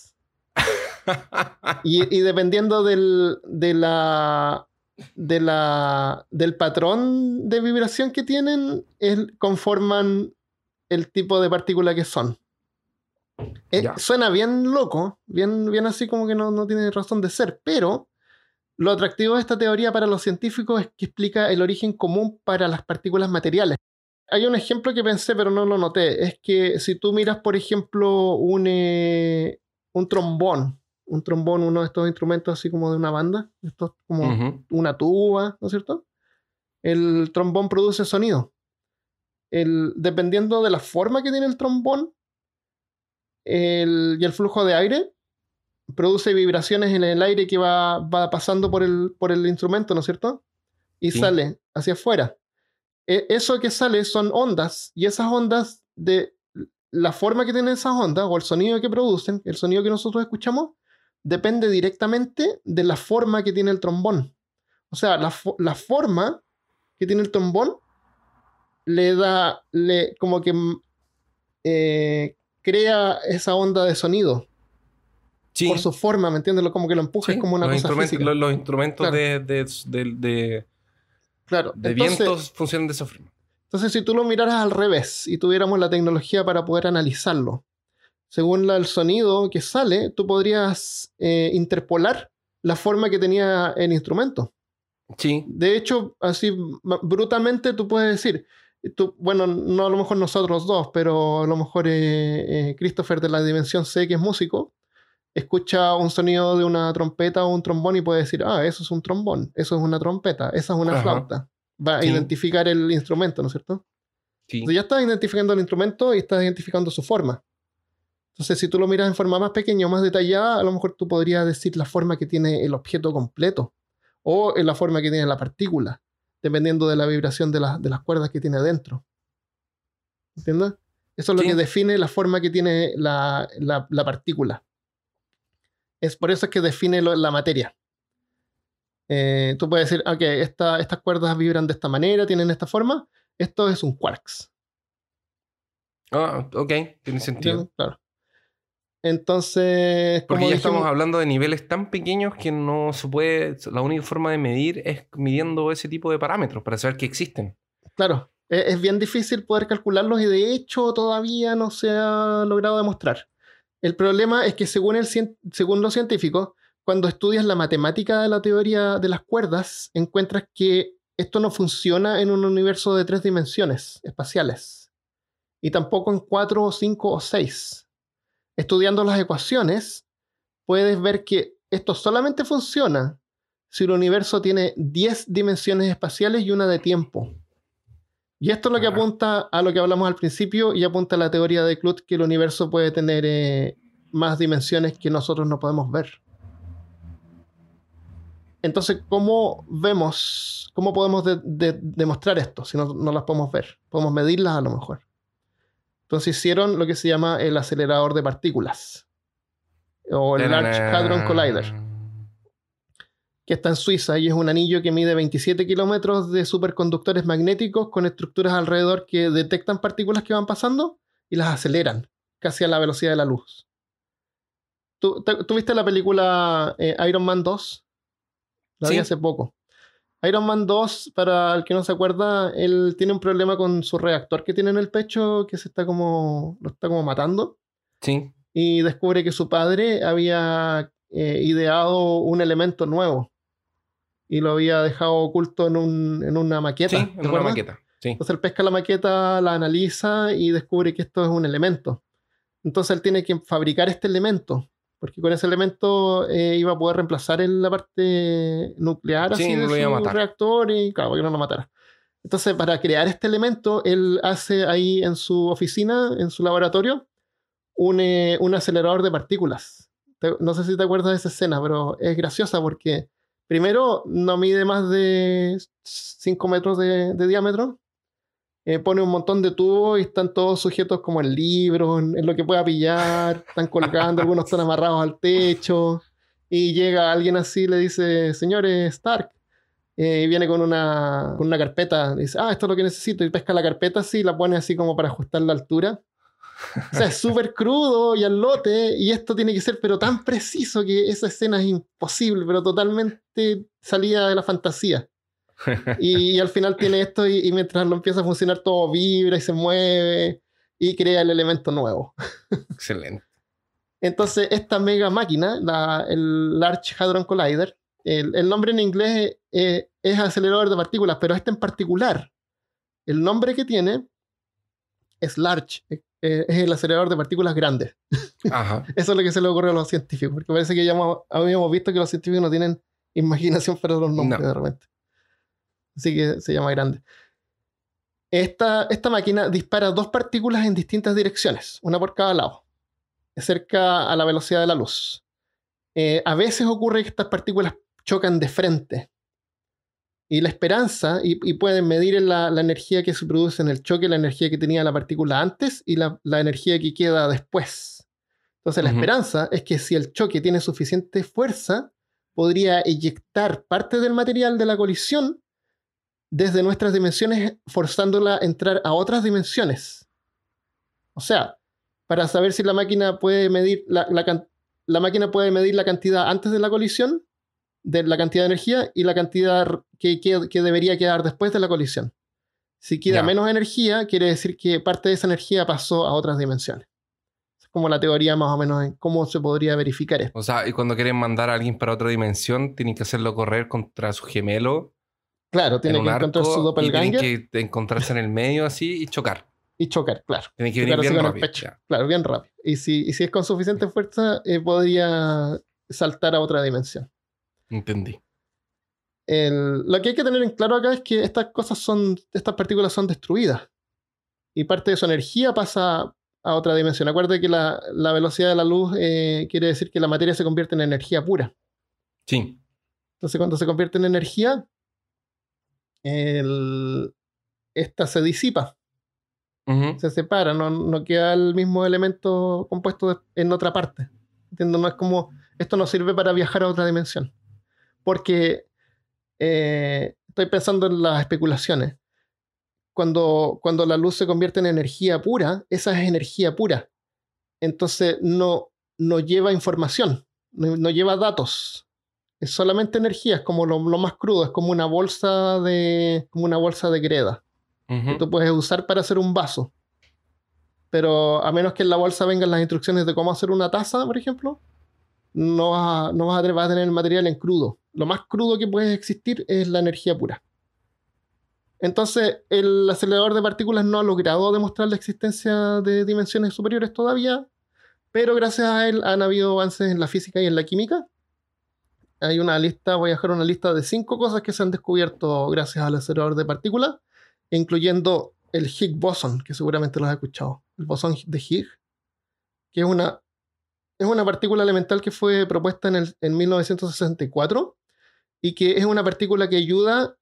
Y, y dependiendo del, de la, de la, del patrón de vibración que tienen, es- conforman el tipo de partícula que son. Eh, suena bien loco, bien, bien así como que no, no tiene razón de ser, pero lo atractivo de esta teoría para los científicos es que explica el origen común para las partículas materiales. Hay un ejemplo que pensé, pero no lo noté. Es que si tú miras, por ejemplo, un, eh, un trombón, un trombón, uno de estos instrumentos así como de una banda, estos como una tuba, ¿no es cierto? El trombón produce sonido. El, dependiendo de la forma que tiene el trombón el- y el flujo de aire, produce vibraciones en el aire que va, va pasando por el, por el instrumento, ¿no es cierto? Y Sí. sale hacia afuera. E- eso que sale son ondas, y esas ondas, de la forma que tienen esas ondas, o el sonido que producen, el sonido que nosotros escuchamos, depende directamente de la forma que tiene el trombón. O sea, la, fo- la forma que tiene el trombón le da, le, como que mm, eh, crea esa onda de sonido Sí. por su forma, ¿me entiendes? Como que lo empuja, Sí, es como una los cosa instrumentos, física. los, los instrumentos Claro. de, de, de- de- claro. de Entonces, vientos funcionan de esa forma. entonces, si tú lo miraras al revés y tuviéramos la tecnología para poder analizarlo, según la- el sonido que sale, tú podrías eh, interpolar la forma que tenía el instrumento. Sí, De hecho, así brutalmente tú puedes decir, tú, bueno, no a lo mejor nosotros dos, pero a lo mejor eh, eh, Christopher de la Dimensión C, que es músico, escucha un sonido de una trompeta o un trombón y puede decir, ah, eso es un trombón, eso es una trompeta, esa es una Ajá. flauta. Va a identificar el instrumento, ¿no es cierto? sí. Entonces ya estás identificando el instrumento y estás identificando su forma. Entonces, si tú lo miras en forma más pequeña o más detallada, a lo mejor tú podrías decir la forma que tiene el objeto completo o en la forma que tiene la partícula, dependiendo de la vibración de, la- de las cuerdas que tiene adentro. ¿Entiendes? Eso es lo que define la forma que tiene la, la- la partícula. Es por eso es que define lo- la materia. Eh, tú puedes decir, ok, esta- estas cuerdas vibran de esta manera, tienen esta forma. Esto es un quarks. Ah, ok, tiene sentido. ¿entiendes? Claro. Entonces, Porque como ya dijimos- estamos hablando de niveles tan pequeños que no se puede. La única forma de medir es midiendo ese tipo de parámetros para saber que existen. Claro, e- es bien difícil poder calcularlos y de hecho todavía no se ha logrado demostrar. El problema es que según, el, según los científicos, cuando estudias la matemática de la teoría de las cuerdas, encuentras que esto no funciona en un universo de tres dimensiones espaciales. Y tampoco en cuatro o cinco o seis. Estudiando las ecuaciones, puedes ver que esto solamente funciona si el universo tiene 10 dimensiones espaciales y una de tiempo. Y esto es lo que apunta a lo que hablamos al principio y apunta a la teoría de Clut que el universo puede tener eh, más dimensiones que nosotros no podemos ver. Entonces, ¿cómo vemos, cómo podemos de- de- demostrar esto si no, no las podemos ver? Podemos medirlas a lo mejor. Entonces hicieron lo que se llama el acelerador de partículas o el Large Hadron Collider que está en Suiza y es un anillo que mide 27 kilómetros de superconductores magnéticos con estructuras alrededor que detectan partículas que van pasando y las aceleran casi a la velocidad de la luz. ¿Tú, te- tú viste la película eh, Iron Man 2? La vi hace poco. Iron Man 2, para el que no se acuerda, él tiene un problema con su reactor que tiene en el pecho que se está como, lo está como matando Sí, y descubre que su padre había eh, ideado un elemento nuevo y lo había dejado oculto en, un- en una maqueta. sí, ¿te en una maqueta. Sí. Entonces él pesca la maqueta, la analiza y descubre que esto es un elemento. Entonces él tiene que fabricar este elemento, porque con ese elemento eh, iba a poder reemplazar en la parte nuclear Sí, así no de su reactor y claro, que no lo matara. Entonces, para crear este elemento, él hace ahí en su oficina, en su laboratorio, un, eh, un acelerador de partículas. Te- no sé si te acuerdas de esa escena, pero es graciosa porque primero no mide más de 5 metros de, de diámetro. Eh, pone un montón de tubos y están todos sujetos como en libros, en, en lo que pueda pillar, están colgando, algunos están amarrados al techo. Y llega alguien así y le dice, señores Stark, eh, y viene con una, con una carpeta, dice, ah, esto es lo que necesito, y pesca la carpeta así y la pone así como para ajustar la altura. O sea, es [laughs] súper crudo y al lote, y esto tiene que ser, pero tan preciso que esa escena es imposible, pero totalmente salida de la fantasía. [laughs] Y, y al final tiene esto, y, y mientras lo empieza a funcionar, todo vibra y se mueve y crea el elemento nuevo. [laughs] Excelente. Entonces, esta mega máquina, la- el Large Hadron Collider, el, el nombre en inglés eh, es acelerador de partículas, pero este en particular, el nombre que tiene es Large, eh, es el acelerador de partículas grande. [laughs] Ajá. Eso es lo que se le ocurre a los científicos, porque parece que ya hemos- habíamos visto que los científicos no tienen imaginación para los nombres No. de repente. Así que se llama grande. Esta, esta máquina dispara dos partículas en distintas direcciones, una por cada lado, cerca a la velocidad de la luz. eh, a veces ocurre que estas partículas chocan de frente. Y la esperanza, y, y pueden medir la, la, energía que se produce en el choque, la energía que tenía la partícula antes y la, la energía que queda después. Entonces, la esperanza es que si el choque tiene suficiente fuerza, podría eyectar parte del material de la colisión desde nuestras dimensiones, forzándola a entrar a otras dimensiones. O sea, para saber si la máquina puede medir la, la máquina puede medir la cantidad antes de la colisión, de la cantidad de energía y la cantidad que, que- que debería quedar después de la colisión. Si queda menos energía, quiere decir que parte de esa energía pasó a otras dimensiones. Es como la teoría más o menos en cómo se podría verificar esto. O sea, y cuando quieren mandar a alguien para otra dimensión, tienen que hacerlo correr contra su gemelo Claro, tiene en que encontrar su doppelganger que encontrarse en el medio así y chocar. y chocar, claro. Tienen que venir bien el rápido. pecho. Claro, bien rápido. Y si, y si es con suficiente fuerza, eh, podría saltar a otra dimensión. Entendí. El- lo que hay que tener en claro acá es que estas cosas son, estas partículas son destruidas. Y parte de su energía pasa a otra dimensión. Acuérdate que la, la velocidad de la luz eh, quiere decir que la materia se convierte en energía pura. Sí. Entonces, cuando se convierte en energía, el- esta se disipa, se separa, no, no queda el mismo elemento compuesto de- en otra parte. ¿Entiendes? No es como, esto no sirve para viajar a otra dimensión. Porque eh, estoy pensando en las especulaciones. Cuando, cuando la luz se convierte en energía pura, esa es energía pura. Entonces no, no lleva información, no, no lleva datos. Es solamente energía, es como lo, lo más crudo, es como una bolsa de, como una bolsa de greda Ujú. que tú puedes usar para hacer un vaso. Pero a menos que en la bolsa vengan las instrucciones de cómo hacer una taza, por ejemplo, no vas a, no vas a tener, vas a tener el material en crudo. Lo más crudo que puede existir es la energía pura. Entonces, el acelerador de partículas no ha logrado demostrar la existencia de dimensiones superiores todavía, pero gracias a él han habido avances en la física y en la química. Hay una lista, voy a dejar una lista de cinco cosas que se han descubierto gracias al acelerador de partículas incluyendo el Higgs boson, que seguramente lo has escuchado, el bosón de Higgs, que es una, es una partícula elemental que fue propuesta en, el, en 1964 y que es una partícula que ayuda,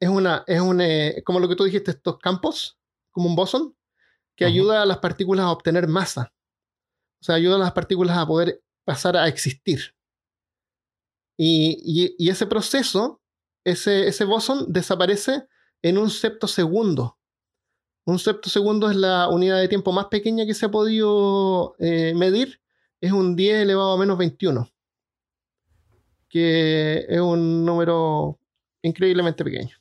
es una, es un, eh, como lo que tú dijiste, estos campos, como un bosón, que ayuda a las partículas a obtener masa. O sea, ayuda a las partículas a poder pasar a existir. Y, y- y ese proceso, ese, ese bosón desaparece en un septosegundo. Un septosegundo es la unidad de tiempo más pequeña que se ha podido eh, medir. Es un 10 elevado a menos 21. Que es un número increíblemente pequeño.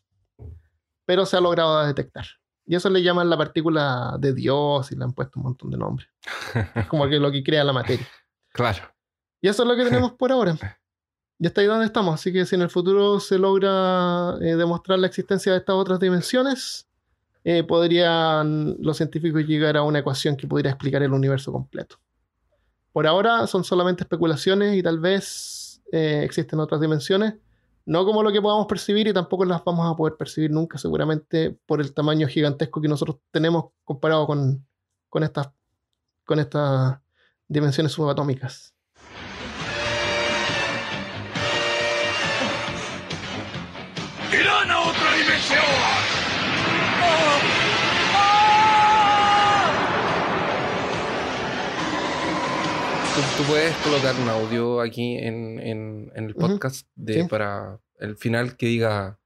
Pero se ha logrado detectar. Y eso le llaman la partícula de Dios y le han puesto un montón de nombres. Es como que lo que crea la materia. [laughs] Claro. Y eso es lo que [laughs] tenemos por ahora. Ya está ahí donde estamos. Así que si en el futuro se logra eh, demostrar la existencia de estas otras dimensiones, eh, podrían los científicos llegar a una ecuación que pudiera explicar el universo completo. Por ahora son solamente especulaciones y tal vez eh, existen otras dimensiones, no como lo que podamos percibir y tampoco las vamos a poder percibir nunca, seguramente por el tamaño gigantesco que nosotros tenemos comparado con, con estas con estas dimensiones subatómicas. ¿Tú, puedes colocar un audio aquí en, en- en el podcast de, Sí. para el final que diga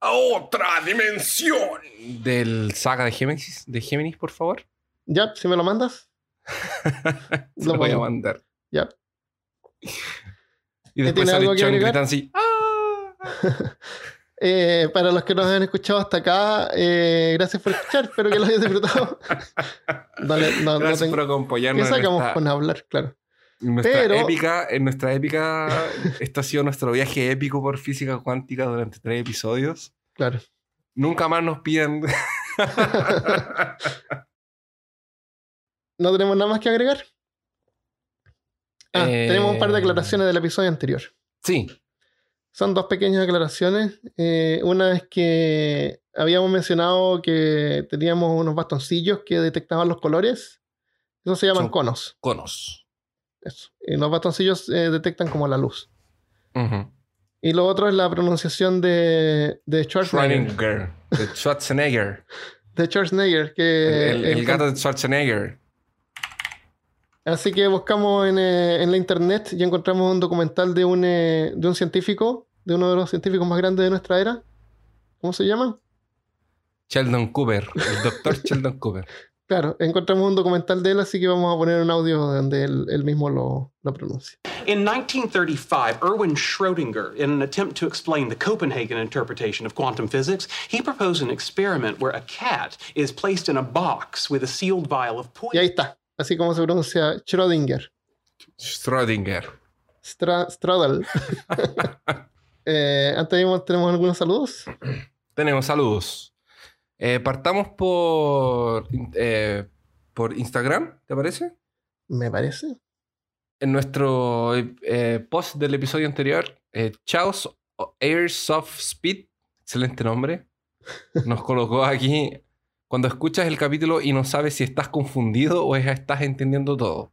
¡A otra dimensión! del saga de Géminis, de Géminis, por favor. Ya, si me lo mandas. [laughs] Lo voy a mandar. Ya. Y después sale algo que Chan agregar? gritan así. "¡Ah!". [laughs] Eh, para los que nos han escuchado hasta acá, eh, gracias por escuchar. Espero que lo hayas disfrutado. [laughs] Dale, no, no Gracias tengo- por ¿Qué acompañarnos en sacamos con hablar? Claro. En nuestra Pero- épica, en nuestra épica, [laughs] este ha sido nuestro viaje épico por física cuántica durante tres episodios. Claro. Nunca más nos piden. [laughs] ¿No tenemos nada más que agregar? Ah, Eh, tenemos un par de aclaraciones del episodio anterior. sí. Son dos pequeñas aclaraciones. Eh, una es que habíamos mencionado que teníamos unos bastoncillos que detectaban los colores. Eso se llaman Son- conos. Conos. Eso. eh, los bastoncillos eh, detectan como la luz. Y lo otro es la pronunciación de, de Schwarzenegger. Schwarzenegger. De Schwarzenegger. [laughs] De Schwarzenegger, que el, el el- gato de Schwarzenegger. Así que buscamos en, eh, en la internet y encontramos un documental de un, eh, de un científico, de uno de los científicos más grandes de nuestra era. ¿Cómo se llama? Sheldon Cooper. El doctor [laughs] Sheldon Cooper. Claro, encontramos un documental de él, así que vamos a poner un audio donde él, él mismo lo, lo pronuncia. In 1935, Erwin Schrödinger, in an attempt to explain the Copenhagen interpretation of quantum physics, he proposed an experiment where a cat is placed in a box with a sealed vial of Y poison. ahí está, así como se pronuncia Schrödinger. Schrödinger. Stra- Stradal. [laughs] Eh, antes de- tenemos algunos saludos. Tenemos saludos. Eh, partamos por, eh, por Instagram, ¿te parece? Me parece. En nuestro eh, post del episodio anterior, eh, Chaos Airsoft Speed, excelente nombre, nos colocó aquí. Cuando escuchas el capítulo y no sabes si estás confundido o es- estás entendiendo todo.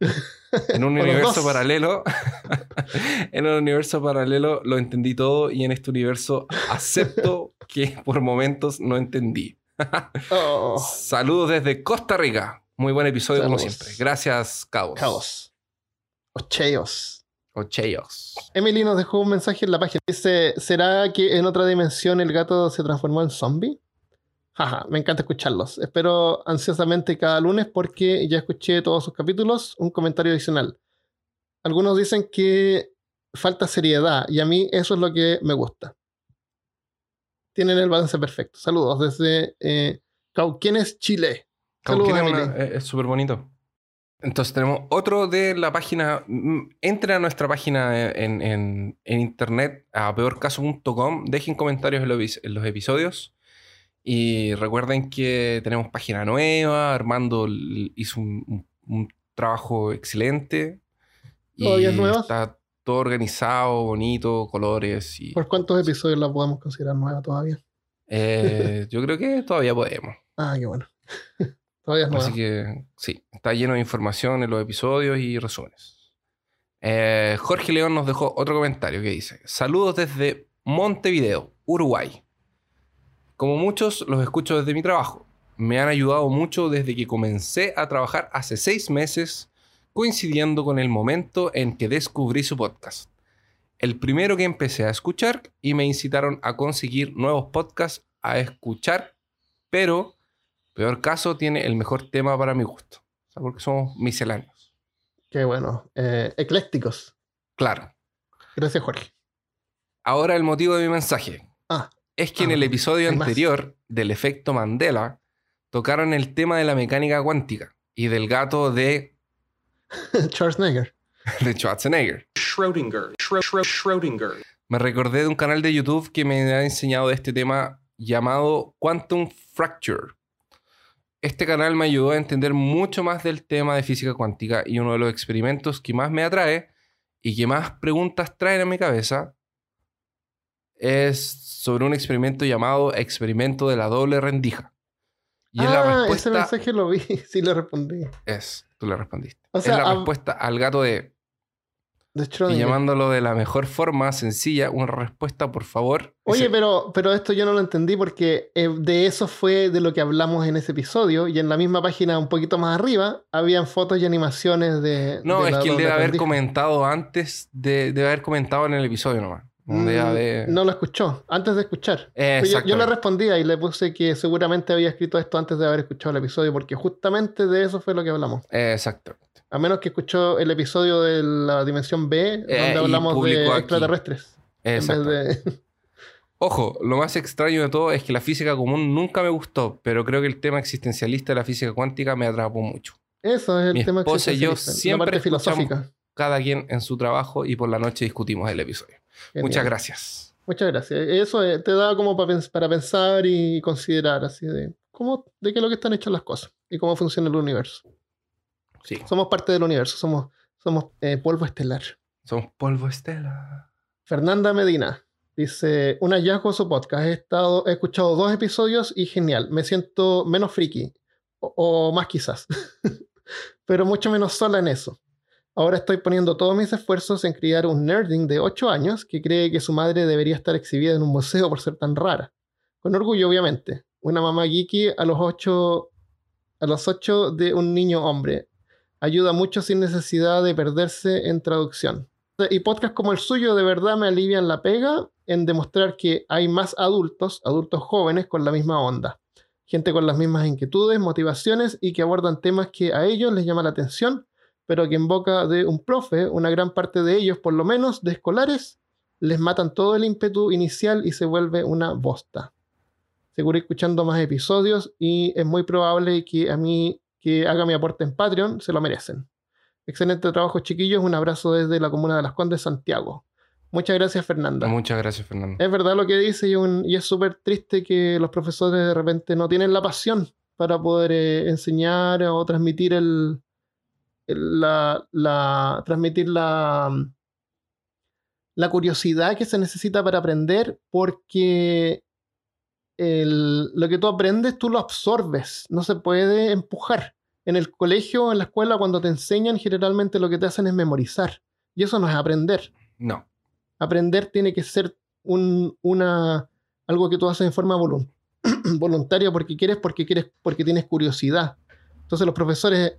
En un [laughs] universo paralelo, [laughs] en un universo paralelo lo entendí todo y en este universo acepto que por momentos no entendí. Oh, Saludos desde Costa Rica. Muy buen episodio como siempre. Gracias, Cabos. caos. Ocheos. O Cheos. Emily nos dejó un mensaje en la página. Dice: ¿Será que en otra dimensión el gato se transformó en zombie? Jaja, me encanta escucharlos. Espero ansiosamente cada lunes porque ya escuché todos sus capítulos. Un comentario adicional. Algunos dicen que falta seriedad y a mí eso es lo que me gusta. Tienen el balance perfecto. Saludos desde eh, Cauquenes, Chile. Saludos, Cauquenes una- es súper bonito. Entonces tenemos otro de la página. mm, Entren a nuestra página en, en- en internet, a peorcaso.com. Dejen comentarios en los, epi- en los episodios. Y recuerden que tenemos página nueva. Armando hizo un, un- un trabajo excelente. ¿Todavía es Y nueva? Está todo organizado, bonito, colores. Y, ¿Por cuántos episodios la podemos considerar nueva todavía? Eh, yo creo que todavía podemos. [laughs] Ah, qué bueno. [laughs] todavía es nueva. Así que sí, está lleno de información en los episodios y resúmenes. Eh, Jorge León nos dejó otro comentario que dice: Saludos desde Montevideo, Uruguay. Como muchos, los escucho desde mi trabajo. Me han ayudado mucho desde que comencé a trabajar hace seis meses, coincidiendo con el momento en que descubrí su podcast. El primero que empecé a escuchar y me incitaron a conseguir nuevos podcasts a escuchar, pero peor caso tiene el mejor tema para mi gusto. O sea, porque somos misceláneos. Qué bueno. Eh, eclécticos. Claro. Gracias, Jorge. Ahora el motivo de mi mensaje. Ah. Es que en Ah, el episodio hay más. anterior del efecto Mandela tocaron el tema de la mecánica cuántica y del gato de, [laughs] Schwarzenegger. de Schwarzenegger. Schrödinger. Schro- Schro- Schrödinger. Me recordé de un canal de YouTube que me ha enseñado de este tema llamado Quantum Fracture. Este canal me ayudó a entender mucho más del tema de física cuántica y uno de los experimentos que más me atrae y que más preguntas traen a mi cabeza es sobre un experimento llamado experimento de la doble rendija. Y la ah, ese mensaje lo vi. [laughs] Sí, le respondí. es, tú le respondiste. O sea, es la respuesta al gato de De y llamándolo de la mejor forma, sencilla, una respuesta, por favor. Oye, pero, pero esto yo no lo entendí porque eh, de eso fue de lo que hablamos en ese episodio y en la misma página un poquito más arriba habían fotos y animaciones de... No, de es que él debe haber comentado antes de, debe haber comentado en el episodio nomás. No Mm, No lo escuchó, antes de escuchar. Yo, yo le respondía y le puse que seguramente había escrito esto antes de haber escuchado el episodio, porque justamente de eso fue lo que hablamos. Exactamente. A menos que escuchó el episodio de la dimensión B, Eh, donde hablamos de aquí. extraterrestres. En vez Exactamente. de... [laughs] Ojo, lo más extraño de todo es que la física común nunca me gustó, pero creo que el tema existencialista de la física cuántica me atrapó mucho. Eso es el Mi tema esposa y yo existencialista, siempre la parte filosófica. Cada quien en su trabajo y por la noche discutimos el episodio. Genial. Muchas gracias. Muchas gracias. Eso eh, te da como para, pens- para pensar y considerar así de cómo, de qué es lo que están hechas las cosas y cómo funciona el universo. Sí, Somos parte del universo, somos, somos eh, polvo estelar. somos polvo estela. Fernanda Medina dice: Un hallazgo su podcast. He, estado, he escuchado dos episodios y genial. Me siento menos friki. O, o más quizás. [laughs] Pero mucho menos sola en eso. Ahora estoy poniendo todos mis esfuerzos en criar un nerding de 8 años que cree que su madre debería estar exhibida en un museo por ser tan rara. Con orgullo, obviamente. Una mamá geeky a los 8 a los 8 de un niño hombre. Ayuda mucho sin necesidad de perderse en traducción. Y podcasts como el suyo de verdad me alivian la pega en demostrar que hay más adultos, adultos jóvenes con la misma onda. Gente con las mismas inquietudes, motivaciones y que abordan temas que a ellos les llama la atención, pero que en boca de un profe, una gran parte de ellos, por lo menos de escolares, les matan todo el ímpetu inicial y se vuelve una bosta. Seguro escuchando más episodios y es muy probable que a mí que haga mi aporte en Patreon se lo merecen. Excelente trabajo, chiquillos. Un abrazo desde la comuna de Las Condes, Santiago. Muchas gracias, Fernanda. Muchas gracias, Fernando. Es verdad lo que dice y, un- y es súper triste que los profesores de repente no tienen la pasión para poder eh, enseñar o transmitir el- la, la- transmitir la, la curiosidad que se necesita para aprender porque el- lo que tú aprendes tú lo absorbes, no se puede empujar. En el colegio o en la escuela cuando te enseñan generalmente lo que te hacen es memorizar y eso no es aprender No. aprender tiene que ser un- una, algo que tú haces en forma volun- [clears throat] voluntaria porque quieres, porque quieres, porque tienes curiosidad. Entonces los profesores,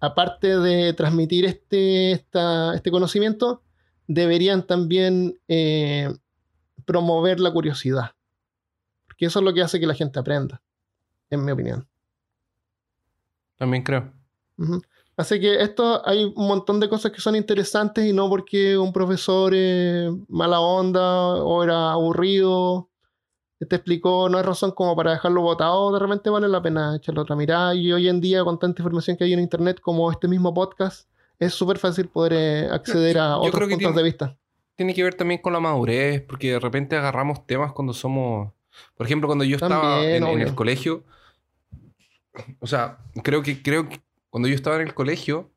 aparte de transmitir este, esta- este conocimiento, deberían también eh, promover la curiosidad. Porque eso es lo que hace que la gente aprenda, en mi opinión. También creo. Así que esto hay un montón de cosas que son interesantes y no porque un profesor eh, mala onda o era aburrido te explicó, no es razón como para dejarlo botado, de repente vale la pena echarle otra mirada y hoy en día con tanta información que hay en internet como este mismo podcast es súper fácil poder eh, acceder a Yo otros puntos tiene- de vista. Tiene que ver también con la madurez, porque de repente agarramos temas cuando somos. Por ejemplo, cuando yo estaba en, en el colegio. O sea, creo que, creo que cuando yo estaba en el colegio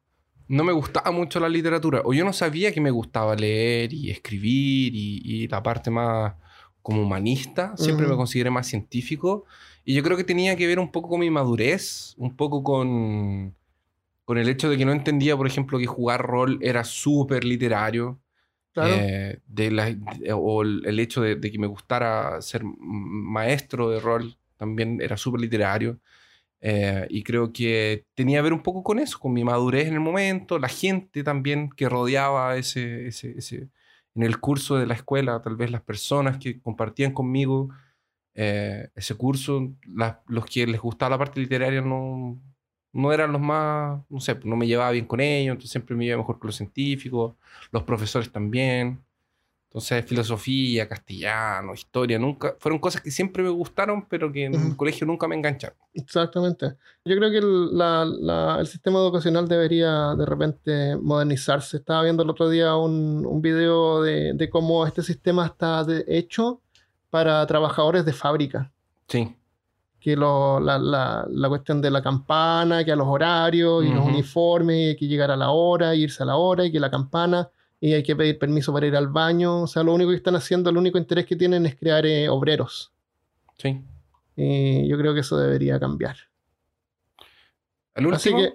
no me gustaba mucho la literatura. O yo no sabía que me gustaba leer y escribir y, y la parte más como humanista. Siempre me consideré más científico. Y yo creo que tenía que ver un poco con mi madurez, un poco con, con el hecho de que no entendía, por ejemplo, que jugar rol era súper literario. Claro. Eh, de la- de- o el, hecho de, de que me gustara ser maestro de rol también era súper literario. Eh, y creo que tenía que ver un poco con eso, con mi madurez en el momento, la gente también que rodeaba ese, ese, ese- en el curso de la escuela, tal vez las personas que compartían conmigo eh, ese curso, los que les gustaba la parte literaria no, no eran los más, no sé, no me llevaba bien con ellos, entonces siempre me iba mejor con los científicos, los profesores también. Entonces, filosofía, castellano, historia, nunca, fueron cosas que siempre me gustaron, pero que en el colegio nunca me engancharon. Exactamente. Yo creo que el, la- la- el sistema educacional debería de repente modernizarse. Estaba viendo el otro día un, un video de, de cómo este sistema está de- hecho para trabajadores de fábrica. Sí, Que lo- la, la- cuestión de la campana, que a los horarios y los Ujú. uniformes, y que llegar a la hora, irse a la hora, y que la campana, y hay que pedir permiso para ir al baño. O sea, lo único que están haciendo, el único interés que tienen es crear eh, obreros. sí. Y yo creo que eso debería cambiar. El Así que,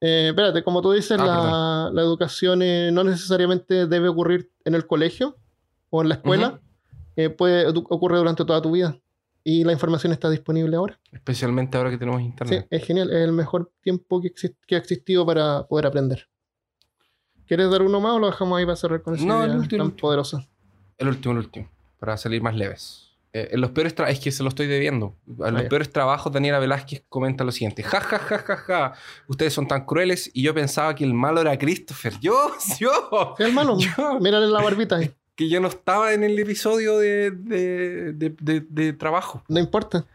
eh, espérate, como tú dices, Ah, la, la educación eh, no necesariamente debe ocurrir en el colegio o en la escuela, eh, puede ocurre durante toda tu vida. Y la información está disponible ahora. especialmente ahora que tenemos Sí, internet. es genial, es el mejor tiempo que, exist- que ha existido para poder aprender. ¿Quieres dar uno más o lo dejamos ahí para cerrar con esa No, el último, el tan último. poderosa? El último, el último, para salir más leves. Eh, en los peores es que se lo estoy debiendo. En los peores trabajos, Daniela Velázquez comenta lo siguiente: ja, ja, ja, ja, ja. Ustedes son tan crueles y yo pensaba que el malo era Christopher. Yo, [laughs] yo, ¿Qué es malo? Yo. Mírale la barbita ahí. [laughs] que yo no estaba en el episodio de, de, de- trabajo. No importa.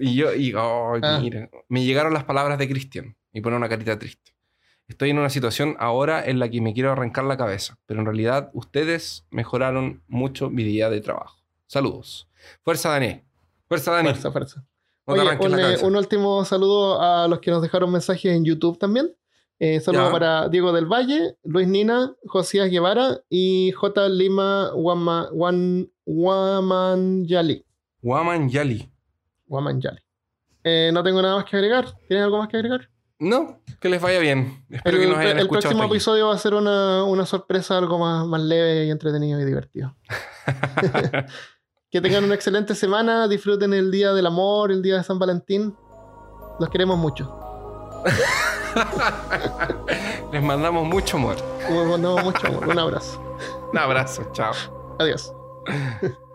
Y yo, y, oh, Ah. mira, me llegaron las palabras de Cristian y pone una carita triste. Estoy en una situación ahora en la que me quiero arrancar la cabeza, pero en realidad ustedes mejoraron mucho mi día de trabajo. Saludos. Fuerza, Dani. Fuerza, Dani. Fuerza, fuerza. No Oye, un, eh, un último saludo a los que nos dejaron mensajes en YouTube también. Eh, saludo Ya. para Diego del Valle, Luis Nina, Josías Guevara y J. Lima Wama- Wan- Wamanyali. Waman Yali. Wamanyali. Eh, no tengo nada más que agregar. ¿Tienen algo más que agregar? No, que les vaya bien. Espero El, que nos hayan el escuchado. próximo hasta aquí. episodio va a ser una, una sorpresa algo más, más leve y entretenido y divertido. [laughs] que tengan una excelente semana, disfruten el día del amor, el día de San Valentín. Los queremos mucho. [laughs] Les mandamos mucho amor. Les mandamos mucho amor. Un abrazo. Un abrazo, chao. Adiós. [laughs]